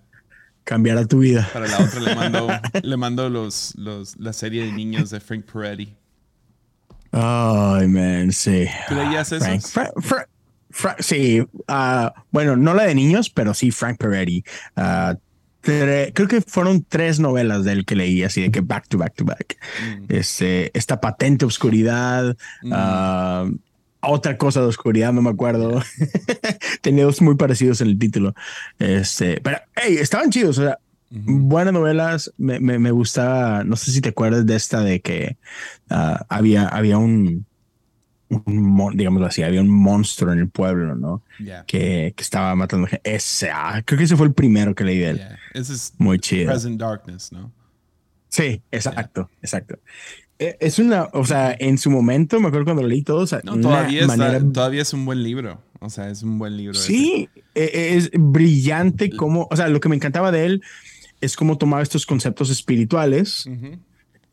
cambiará tu vida. Para la otra le mando, le mando los, los, la serie de niños de Frank Peretti. Ay, man, sí. ¿Tú leías eso? sí, uh, bueno, no la de niños, pero sí Frank Peretti. Uh, creo que fueron tres novelas de él que leí, así de que back to back to back. Mm. Este, esta patente obscuridad, mm. uh, otra cosa de oscuridad, no me acuerdo. Tenía dos muy parecidos en el título. Este, pero, hey, estaban chidos. O sea, buenas novelas. Me, me, me, gustaba, no sé si te acuerdas de esta de que ah, había, había un, un, digámoslo así, había un monstruo en el pueblo, ¿no? Que, que, estaba matando gente. Ese, ah, creo que ese fue el primero que leí de él. Muy chido. Present Darkness, ¿no? Sí, exacto, exacto. Eh, es una, o sea, en su momento, me acuerdo cuando lo leí todo, o sea, todavía, todavía es un buen libro. O sea, es un buen libro. Sí, e, es brillante como, o sea, lo que me encantaba de él es cómo tomaba estos conceptos espirituales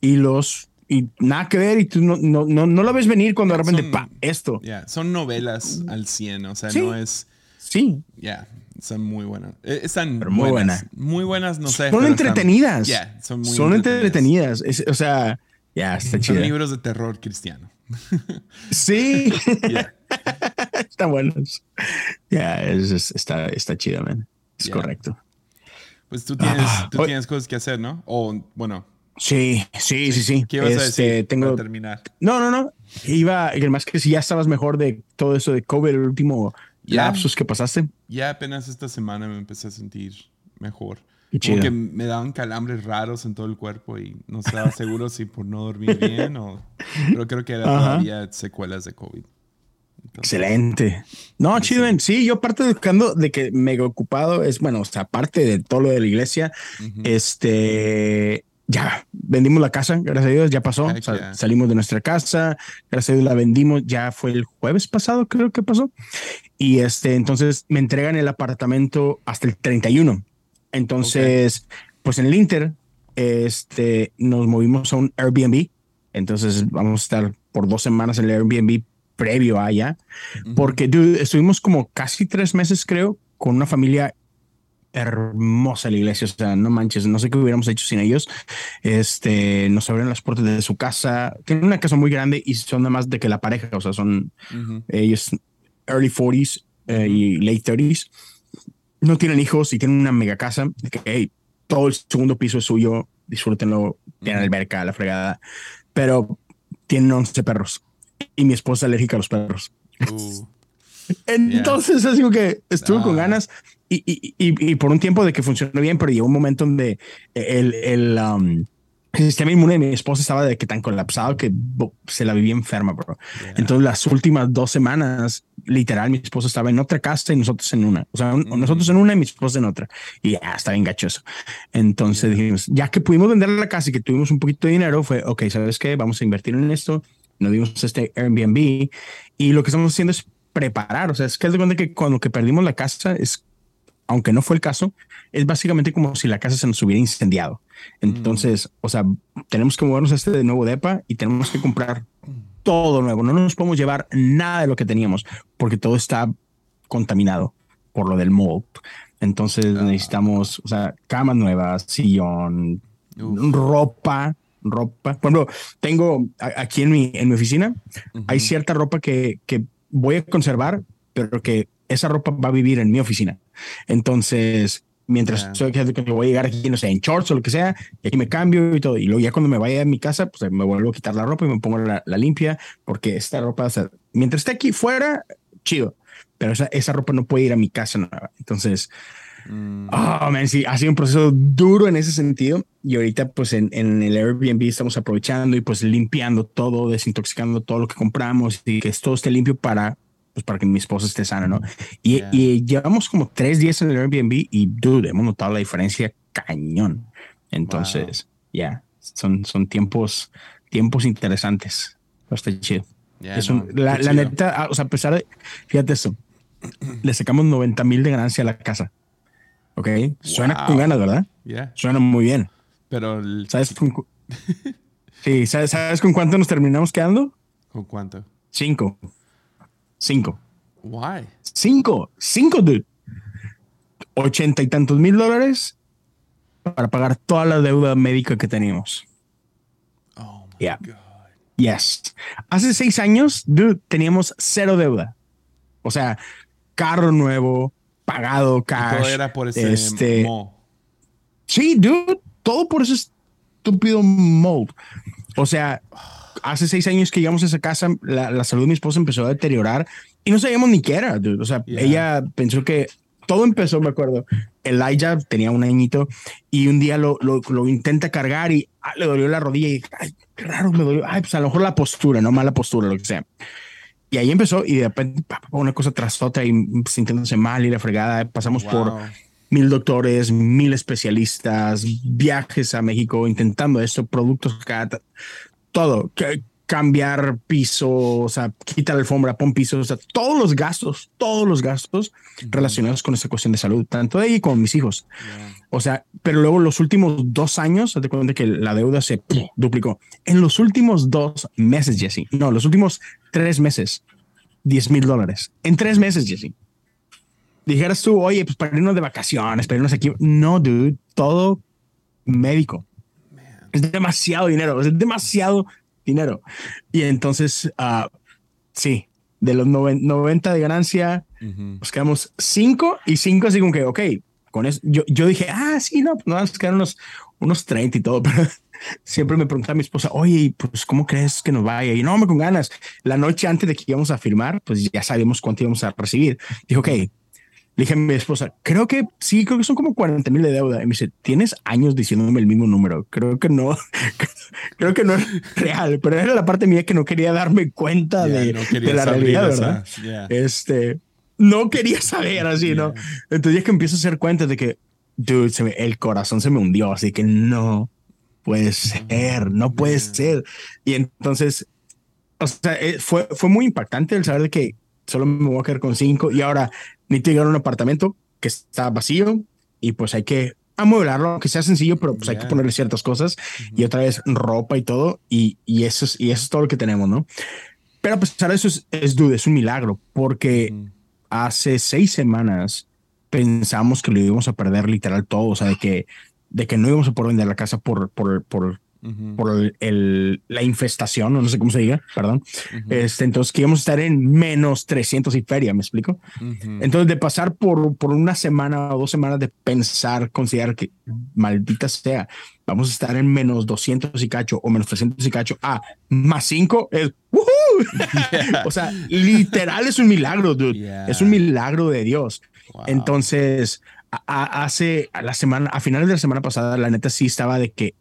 y los, y nada que ver, y tú no, no, no, no lo ves venir cuando de repente, pa, esto. Ya, son novelas al 100, o sea, no es... Sí. Ya, son muy buenas. Eh, están muy buenas. Muy buenas, no sé. Son entretenidas. son muy Son entretenidas. o sea, Ya, está Son chido. libros de terror cristiano. Sí. Yeah. Están buenos. Ya, es- es- está, está chido, man. Es correcto. Pues tú tienes, Ah, tú tienes cosas que hacer, ¿no? O bueno, Sí, sí, sí, sí. ¿qué ibas a Este, decir tengo, para terminar? No, no, no. Iba, más que si ya estabas mejor de todo eso de COVID, el último lapsus que pasaste. Ya apenas esta semana me empecé a sentir mejor. Qué Como chido. que me daban calambres raros en todo el cuerpo y no estaba seguro si por no dormir bien o... Pero creo que era Ajá. todavía secuelas de COVID. Entonces, Excelente. No, chido. Sí, yo parte de buscando de que mega ocupado es, bueno, o sea, aparte de todo lo de la iglesia, ujú. este, ya vendimos la casa, gracias a Dios, ya pasó. O sea. Salimos de nuestra casa, gracias a Dios la vendimos, ya fue el jueves pasado, creo que pasó. Y este, entonces me entregan el apartamento hasta el 31. Entonces, pues en el Inter, este, nos movimos a un Airbnb. Entonces vamos a estar por dos semanas en el Airbnb previo a allá. Porque dude, estuvimos como casi tres meses, creo, con una familia hermosa la iglesia. O sea, no manches, no sé qué hubiéramos hecho sin ellos. Este nos abrieron las puertas de su casa. Tienen una casa muy grande y son nada más de que la pareja, o sea, son ellos early 40s eh, y late 30s. No tienen hijos y tienen una mega casa. de que hey, todo el segundo piso es suyo, disfrútenlo, tienen alberca, la fregada. Pero tienen 11 perros y mi esposa es alérgica a los perros. Uh, Entonces, así como que estuve con Ah. ganas y, y, y, y por un tiempo de que funcionó bien, pero llegó un momento donde el, el, um, el sistema inmune de mi esposa estaba de que tan colapsado que bo- se la vivía enferma, bro. yeah. Entonces, las últimas dos semanas, literal, mi esposa estaba en otra casa y nosotros en una. O sea, un- Ujú. nosotros en una y mi esposa en otra. Y ya está bien gachoso. Entonces Yeah. dijimos, ya que pudimos vender la casa y que tuvimos un poquito de dinero, fue, ok, ¿sabes qué? Vamos a invertir en esto. Nos dimos este Airbnb y lo que estamos haciendo es preparar. O sea, es que haz de cuenta que cuando que perdimos la casa es, aunque no fue el caso, es básicamente como si la casa se nos hubiera incendiado. Entonces, o sea, tenemos que movernos a este de nuevo depa y tenemos que comprar todo nuevo. No nos podemos llevar nada de lo que teníamos porque todo está contaminado por lo del mold. Entonces Ah. necesitamos, o sea, camas nuevas, sillón, Uf. ropa, ropa. Por ejemplo, tengo aquí en mi, en mi oficina, hay cierta ropa que, que voy a conservar, pero que esa ropa va a vivir en mi oficina. Entonces, mientras Ya. soy que voy a llegar aquí, no sé, en shorts o lo que sea, y aquí me cambio y todo. Y luego ya cuando me vaya a mi casa, pues me vuelvo a quitar la ropa y me pongo la, la limpia, porque esta ropa, o sea, mientras esté aquí fuera, chido. Pero esa, esa ropa no puede ir a mi casa nueva. Entonces, Mm, Oh, man, sí, ha sido un proceso duro en ese sentido. Y ahorita, pues en, en el Airbnb estamos aprovechando y pues limpiando todo, desintoxicando todo lo que compramos y que todo esté limpio para, pues, para que mi esposa esté sana, ¿no? Y, Yeah. y llevamos como tres días en el Airbnb y, dude, hemos notado la diferencia cañón. Entonces, ya, son, son tiempos, tiempos interesantes. Está chido. yeah, Es no, un- la, qué la chido. neta, ah, o sea, a pesar de, fíjate eso, le sacamos 90 mil de ganancia a la casa. Ok, suena Wow. con ganas, ¿verdad? Yeah, Suena muy bien. Pero el- ¿Sabes sí, ¿sabes, ¿sabes con cuánto nos terminamos quedando? ¿con cuánto? Cinco. Cinco. Why? Cinco. Cinco, dude. Ochenta y tantos mil dólares para pagar toda la deuda médica que teníamos. Oh my Yeah. god. Yes. Hace seis años, dude, teníamos cero deuda. O sea, carro nuevo, pagado, Y cash. todo era por ese este, mo. Sí, dude, todo por ese estúpido mold. O sea, hace seis años que llegamos a esa casa, la, la salud de mi esposa empezó a deteriorar y no sabíamos ni qué era. dude. O sea, Yeah. ella pensó que todo empezó, me acuerdo. Elijah tenía un añito y un día lo, lo, lo intenta cargar y ah, le dolió la rodilla y ay, qué raro me dolió. Ay, pues a lo mejor la postura, no mala postura, lo que sea. Y ahí empezó y de repente una cosa tras otra y sintiéndose mal y la fregada. Pasamos por mil doctores, mil especialistas, viajes a México intentando esto, productos cada todo, que- cambiar piso, o sea, quita la alfombra, pon piso, o sea, todos los gastos, todos los gastos relacionados con esta cuestión de salud, tanto de ella como mis hijos. Yeah. O sea, pero luego los últimos dos años, te cuenta que la deuda se duplicó. En los últimos dos meses, Jesse, no, los últimos tres meses, 10 mil dólares. En tres meses, Jesse. Dijeras tú, oye, pues para irnos de vacaciones, para irnos aquí. No, dude, todo médico. Es demasiado dinero, es demasiado dinero. Y entonces, uh, sí, de los 90 de ganancia, nos quedamos 5 y 5 así como que, ok, con eso, yo, yo dije, ah, sí, no, pues nos vamos a quedar unos, unos 30 y todo, pero siempre me preguntaba mi esposa, oye, pues, ¿cómo crees que nos vaya? Y no, me con ganas. La noche antes de que íbamos a firmar, pues ya sabíamos cuánto íbamos a recibir. Dijo, ok, le dije a mi esposa, creo que sí, creo que son como 40 mil de deuda. Y me dice, tienes años diciéndome el mismo número. Creo que no, creo que no es real, pero era la parte mía que no quería darme cuenta de, de, la realidad, ¿verdad? Este, no quería saber así, ¿no? Entonces es que empiezo a hacer cuenta de que, dude, se el corazón se me hundió, así que no puede ser, no puede ser. Y entonces, o sea, eh, fue, fue muy impactante el saber de que solo me voy a quedar con cinco y ahora necesito llegar a un apartamento que está vacío y pues hay que amueblarlo, aunque sea sencillo, pero pues hay que ponerle ciertas cosas y otra vez ropa y todo y, y, eso es, y eso es todo lo que tenemos, ¿no? Pero pues ahora eso es, es duda, es un milagro porque hace seis semanas pensamos que lo íbamos a perder literal todo, o sea, de que, de que no íbamos a poder vender la casa por, por, por por el, la infestación, no sé cómo se diga, perdón. este, entonces que íbamos a estar en menos 300 y feria, ¿me explico? Entonces de pasar por, por una semana o dos semanas de pensar, considerar que maldita sea, vamos a estar en menos 200 y cacho o menos 300 y cacho, ah, más 5 es... o sea, literal es un milagro, dude. Es un milagro de Dios. Entonces, hace a la semana, a finales de la semana pasada, la neta sí estaba de que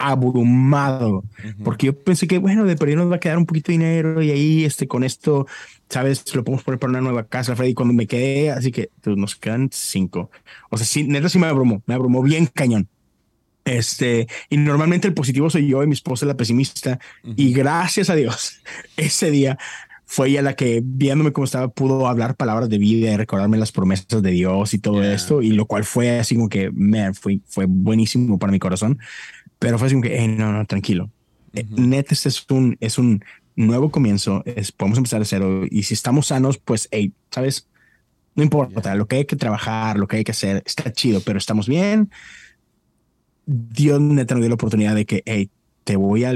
abrumado, porque yo pensé que, bueno, de perdido nos va a quedar un poquito de dinero y ahí, este, con esto, ¿sabes? Lo podemos poner para una nueva casa, Freddy, cuando me quedé, así que pues, nos quedan cinco. O sea, sí, neta sí me abrumó, me abrumó bien cañón. Este, y normalmente el positivo soy yo y mi esposa la pesimista, y gracias a Dios, ese día fue ella la que, viéndome cómo estaba, pudo hablar palabras de vida y recordarme las promesas de Dios y todo esto, y lo cual fue así como que, man, fue, fue buenísimo para mi corazón. Pero fue así como que, no, no, tranquilo. Uh Net, este es un, es un nuevo comienzo. Es, podemos empezar de cero. Y si estamos sanos, pues, hey, ¿sabes? No importa, lo que hay que trabajar, lo que hay que hacer, está chido, pero estamos bien. Dios neta nos dio la oportunidad de que, hey, te voy a,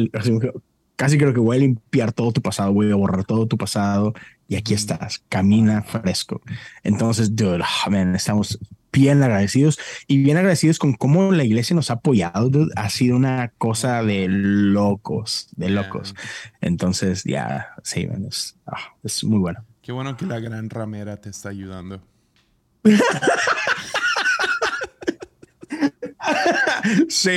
casi creo que voy a limpiar todo tu pasado, voy a borrar todo tu pasado y aquí estás, camina fresco. Entonces, dude, oh, estamos bien agradecidos y bien agradecidos con cómo la iglesia nos ha apoyado. Ha sido una cosa de locos, de locos. Entonces, ya, sí, es, ah, es, muy bueno. Qué bueno que la gran ramera te está ayudando. sí,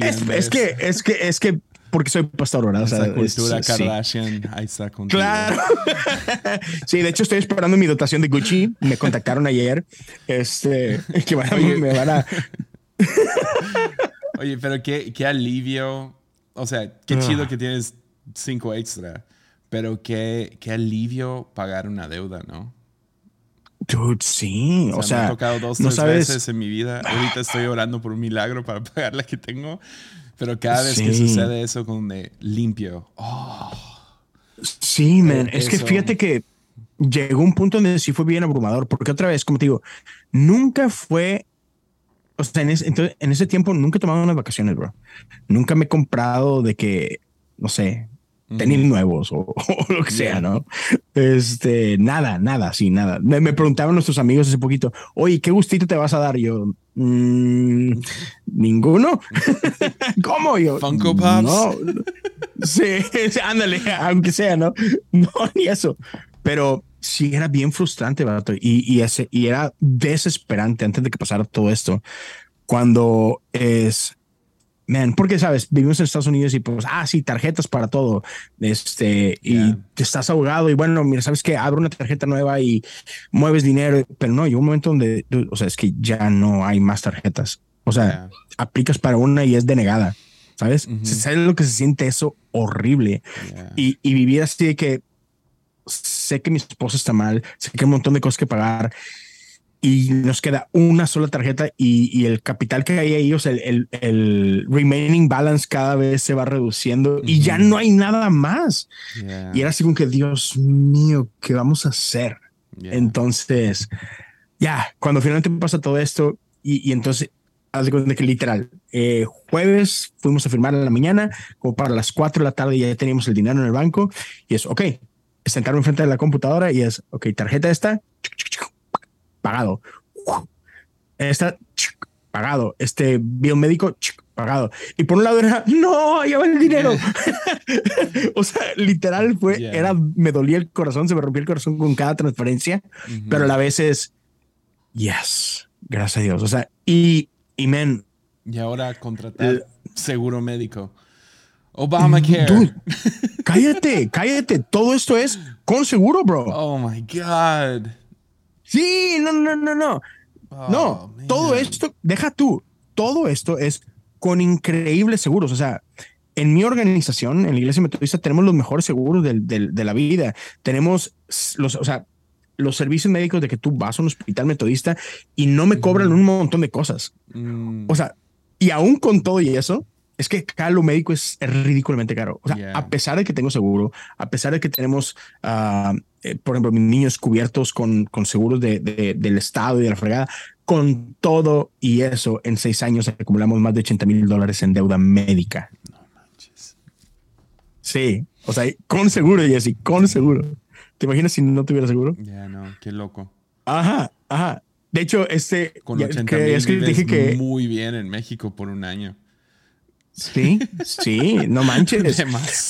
es, que, es que, es que porque soy pastor, ¿verdad? Esa cultura Kardashian, ahí está contigo. Claro. sí, de hecho estoy esperando mi dotación de Gucci. Me contactaron ayer. Este, que van, me van a... Oye, pero qué, qué alivio. O sea, qué ah. chido que tienes cinco extra. Pero qué, qué alivio pagar una deuda, ¿no? Dude, sí. O sea, me ha tocado dos, tres veces en mi vida. Ahorita estoy orando por un milagro para pagar la que tengo. Pero cada vez que sucede eso con de limpio. Oh. Sí, man. es que fíjate que llegó un punto donde sí fue bien abrumador, porque otra vez, como te digo, nunca fue. O sea, en ese, entonces, en ese tiempo nunca he tomado unas vacaciones, bro. Nunca me he comprado de que, no sé, tenis nuevos o, lo que sea, ¿no? Este, nada, nada, sí, nada. Me, me, preguntaban nuestros amigos hace poquito, oye, ¿qué gustito te vas a dar? yo, Mm, ninguno. ¿Cómo yo? Funko Pops. No. Sí, ándale, aunque sea, ¿no? No, ni eso. Pero sí era bien frustrante, vato. Y, y, ese, y era desesperante antes de que pasara todo esto. Cuando es man, porque sabes, vivimos en Estados Unidos y pues, ah, sí, tarjetas para todo. Este, y te estás ahogado y bueno, mira, sabes que abro una tarjeta nueva y mueves dinero, pero no, llega un momento donde, o sea, es que ya no hay más tarjetas. O sea, aplicas para una y es denegada, ¿sabes? ¿Sabes lo que se siente eso? Horrible. Y, y vivir así de que sé que mi esposo está mal, sé que hay un montón de cosas que pagar y nos queda una sola tarjeta y, el capital que hay ahí, o sea, el, el, remaining balance cada vez se va reduciendo y ya no hay nada más. Y era así como que, Dios mío, ¿qué vamos a hacer? Entonces, ya, cuando finalmente pasa todo esto y, y, entonces haz de cuenta que literal, eh, jueves fuimos a firmar en la mañana, como para las 4 de la tarde ya teníamos el dinero en el banco y es, ok, sentarme enfrente de la computadora y es, ok, tarjeta esta, pagado. Esta, pagado. Este biomédico, pagado. Y por un lado era, no, ya va el dinero. o sea, literal fue, era, me dolía el corazón, se me rompió el corazón con cada transferencia, pero a la vez es, yes, gracias a Dios. O sea, y, y men. Y ahora contratar seguro médico. Obamacare. cállate, cállate. Todo esto es con seguro, bro. Oh my God. Sí, no, no, no, no. no, oh, todo esto, deja tú, todo esto es con increíbles seguros. O sea, en mi organización, en la iglesia metodista, tenemos los mejores seguros de la vida. Tenemos los, o sea, los servicios médicos de que tú vas a un hospital metodista y no me cobran un montón de cosas. Mm. O sea, y aún con todo y eso, es que acá lo médico es, ridículamente caro. O sea, a pesar de que tengo seguro, a pesar de que tenemos, eh, por ejemplo, mis niños cubiertos con, con seguros de, del Estado y de la fregada, con todo y eso, en seis años acumulamos más de 80 mil dólares en deuda médica. No manches. Sí, o sea, con seguro, Jesse, con seguro. ¿Te imaginas si no tuviera seguro? Ya, no, qué loco. Ajá, ajá. De hecho, este. Con 80 mil es que dije que muy bien en México por un año. Sí, sí, no manches.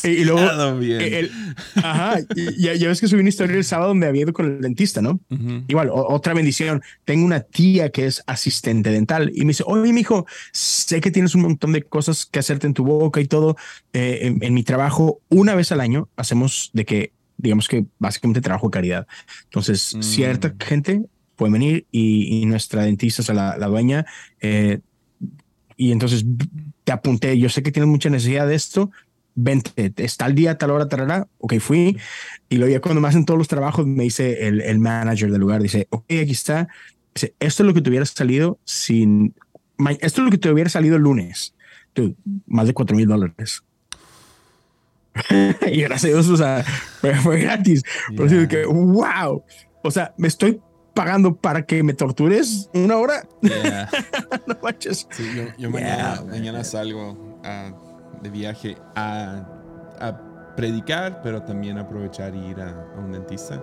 y luego, bien. ajá, y, ya, ves que subí una historia el sábado donde había ido con el dentista, ¿no? Igual, otra bendición. Tengo una tía que es asistente dental y me dice, oye, mi hijo, sé que tienes un montón de cosas que hacerte en tu boca y todo. Eh, en, mi trabajo, una vez al año, hacemos de que, digamos que básicamente trabajo de caridad. Entonces, mm. cierta gente puede venir y, nuestra dentista, o sea, la, la dueña, eh, y entonces te apunté, yo sé que tienes mucha necesidad de esto, vente, está el día, tal hora, tal hora, ok, fui, y luego ya cuando me hacen todos los trabajos, me dice el, el manager del lugar, dice, ok, aquí está, dice, esto es lo que te hubiera salido sin, esto es lo que te hubiera salido el lunes, Dude, más de cuatro mil dólares. y gracias a Dios, o sea, fue, gratis. Pero que, wow. O sea, me estoy pagando para que me tortures una hora. no manches. yo, mañana, salgo ah, de viaje a, predicar, pero también aprovechar y ir a, un dentista.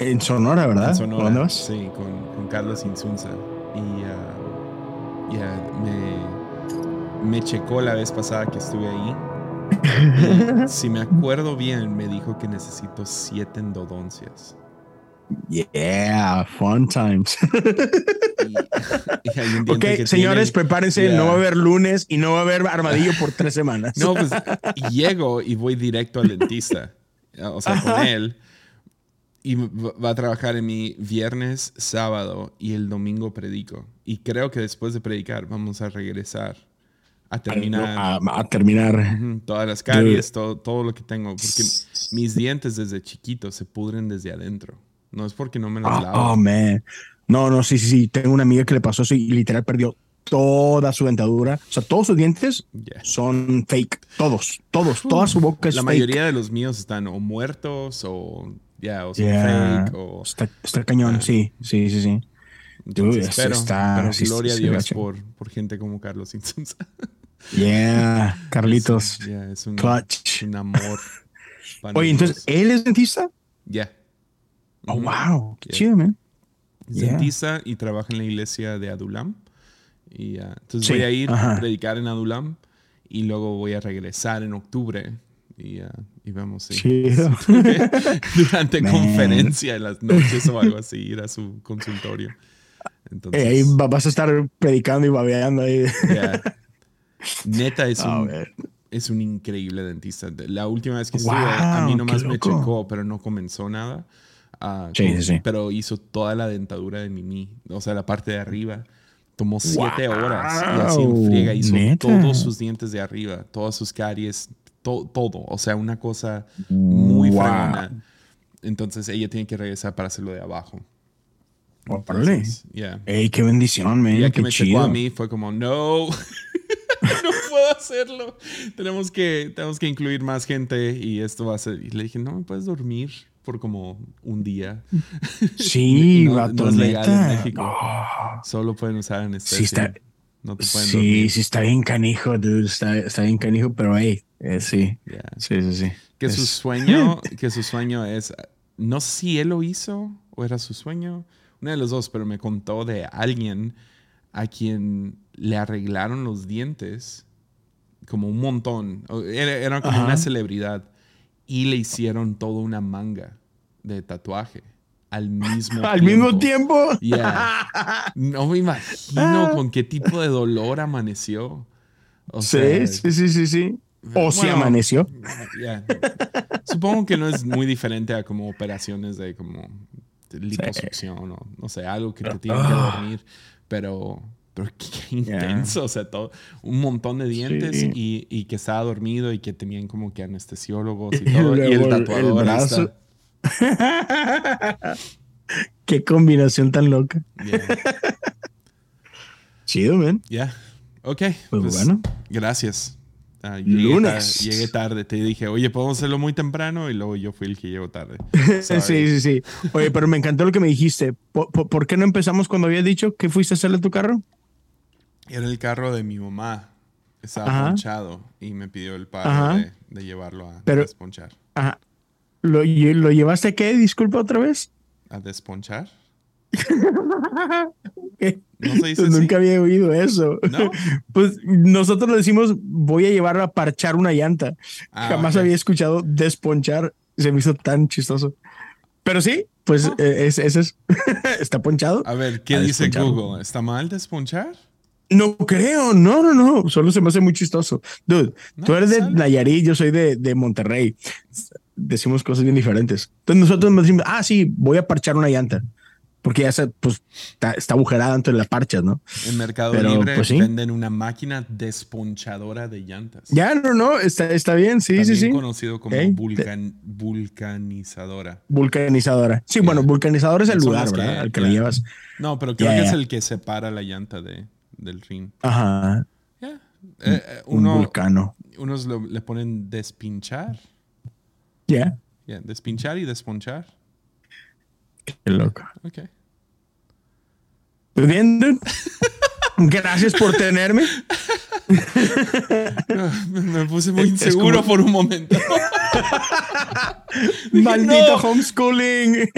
En Sonora, ¿verdad? En Sonora. ¿Dónde vas? Sí, con, Carlos Insunza. Y uh, ya me, me checó la vez pasada que estuve ahí. si me acuerdo bien, me dijo que necesito siete endodoncias. Yeah, fun times. ok, señores, prepárense, no va a haber lunes y no va a haber armadillo por tres semanas. no, pues llego y voy directo al dentista, o sea, con él. Y va a trabajar en mi viernes, sábado y el domingo predico. Y creo que después de predicar vamos a regresar a terminar. A, terminar. todas las caries, todo, todo lo que tengo. Porque mis dientes desde chiquitos se pudren desde adentro. No es porque no me las oh, lavo. Oh, man. No, no, sí, sí, sí. Tengo una amiga que le pasó eso y literal perdió toda su dentadura. O sea, todos sus dientes son fake. Todos, todos, toda su boca es La mayoría de los míos están o muertos o ya, o son fake. O... Está, cañón, sí, sí, sí, sí. pero, está, gloria a Dios por, por, gente como Carlos Insunza. Yeah, Carlitos. es un, Clutch. un amor. Oye, entonces, ¿él es dentista? Ya. Oh, wow. Qué chido, man. Dentista y trabaja en la iglesia de Adulam. Y, entonces voy a ir a predicar en Adulam y luego voy a regresar en octubre y, y vamos Chido. durante conferencia en las noches o algo así, ir a su consultorio. Entonces, ahí vas a estar predicando y babeando ahí. Neta es un, es un increíble dentista. La última vez que estuve, a mí nomás me checó, pero no comenzó nada. Ah, pero hizo toda la dentadura de Mimi, o sea, la parte de arriba. Tomó siete horas y así en friega hizo todos sus dientes de arriba, todas sus caries, todo. O sea, una cosa muy wow. Entonces ella tiene que regresar para hacerlo de abajo. Órale. Ey, qué bendición, man. Ya que me chido. a mí fue como, no, no puedo hacerlo. Tenemos que, tenemos que incluir más gente y esto va a ser. Y le dije, no me puedes dormir por como un día. Sí, no, no es legal en México. Solo pueden usar anestesia. Sí, está, No te pueden Sí, dormir. sí, está bien canijo, dude. Está, está bien canijo, pero hey, eh, sí. Yeah. Sí, sí, sí. Que su sueño, que su sueño es, no sé si él lo hizo o era su sueño, uno de los dos, pero me contó de alguien a quien le arreglaron los dientes como un montón. Era, era como una celebridad y le hicieron toda una manga de tatuaje al mismo Al mismo tiempo. Yeah. No me imagino con qué tipo de dolor amaneció. O Sí, sea, sí, sí, sí, sí. O si amaneció. Supongo que no es muy diferente a como operaciones de como liposucción o no sé, algo que te tienen que Ah. dormir, pero, pero qué intenso, o sea, todo, un montón de dientes Sí. y, y que estaba dormido y que tenían como que anestesiólogos y todo, y el el- el tatuador brazo. está. Qué combinación tan loca. Yeah. Chido, man. Ya. Ok. Pues Pues, bueno. Gracias. Ah, llegué, Lunes. tar- llegué tarde. Te dije, oye, podemos hacerlo muy temprano y luego yo fui el que llegó tarde. Sí, sí, sí. Oye, pero me encantó lo que me dijiste. ¿Por, por, por qué no empezamos cuando habías dicho que fuiste a hacerle tu carro? Era el carro de mi mamá. Estaba Ajá. ponchado y me pidió el pago de, de llevarlo a Pero- desponchar. Ajá. ¿Lo, lle- ¿Lo llevaste a qué? Disculpa otra vez. ¿A desponchar? ¿Qué? ¿No se dice Pues así? nunca había oído eso. ¿No? Pues nosotros le decimos, voy a llevar a parchar una llanta. Ah, Jamás había escuchado desponchar. Se me hizo tan chistoso. Pero sí, pues Ah. eh, es, ese es. Está ponchado. A ver, ¿qué A dice. Google? ¿Está mal desponchar? No creo, no, no, no. Solo se me hace muy chistoso. Dude, No, tú eres de sale. Nayarit, yo soy de, de Monterrey. Decimos cosas bien diferentes. Entonces nosotros nos decimos, ah, sí, voy a parchar una llanta. Porque ya se, pues, está, está agujerada entre las parchas, ¿no? En Mercado Pero, Libre pues, sí. venden una máquina desponchadora de llantas. Ya, no, no, está, está bien, sí, También sí, sí. conocido como vulcan- vulcanizadora. Vulcanizadora. Sí, bueno, vulcanizador es el Son lugar, que- ¿verdad? Al que lo ya. llevas. No, pero creo que es el que separa la llanta de, del ring. Ajá. Yeah. Eh, eh, Un uno, vulcano. unos lo- le ponen despinchar. Ya. Yeah, despinchar y desponchar. Qué loco. Ok. Bien, dude. Gracias por tenerme. Me, me puse muy inseguro como- por un momento. Maldito no. homeschooling.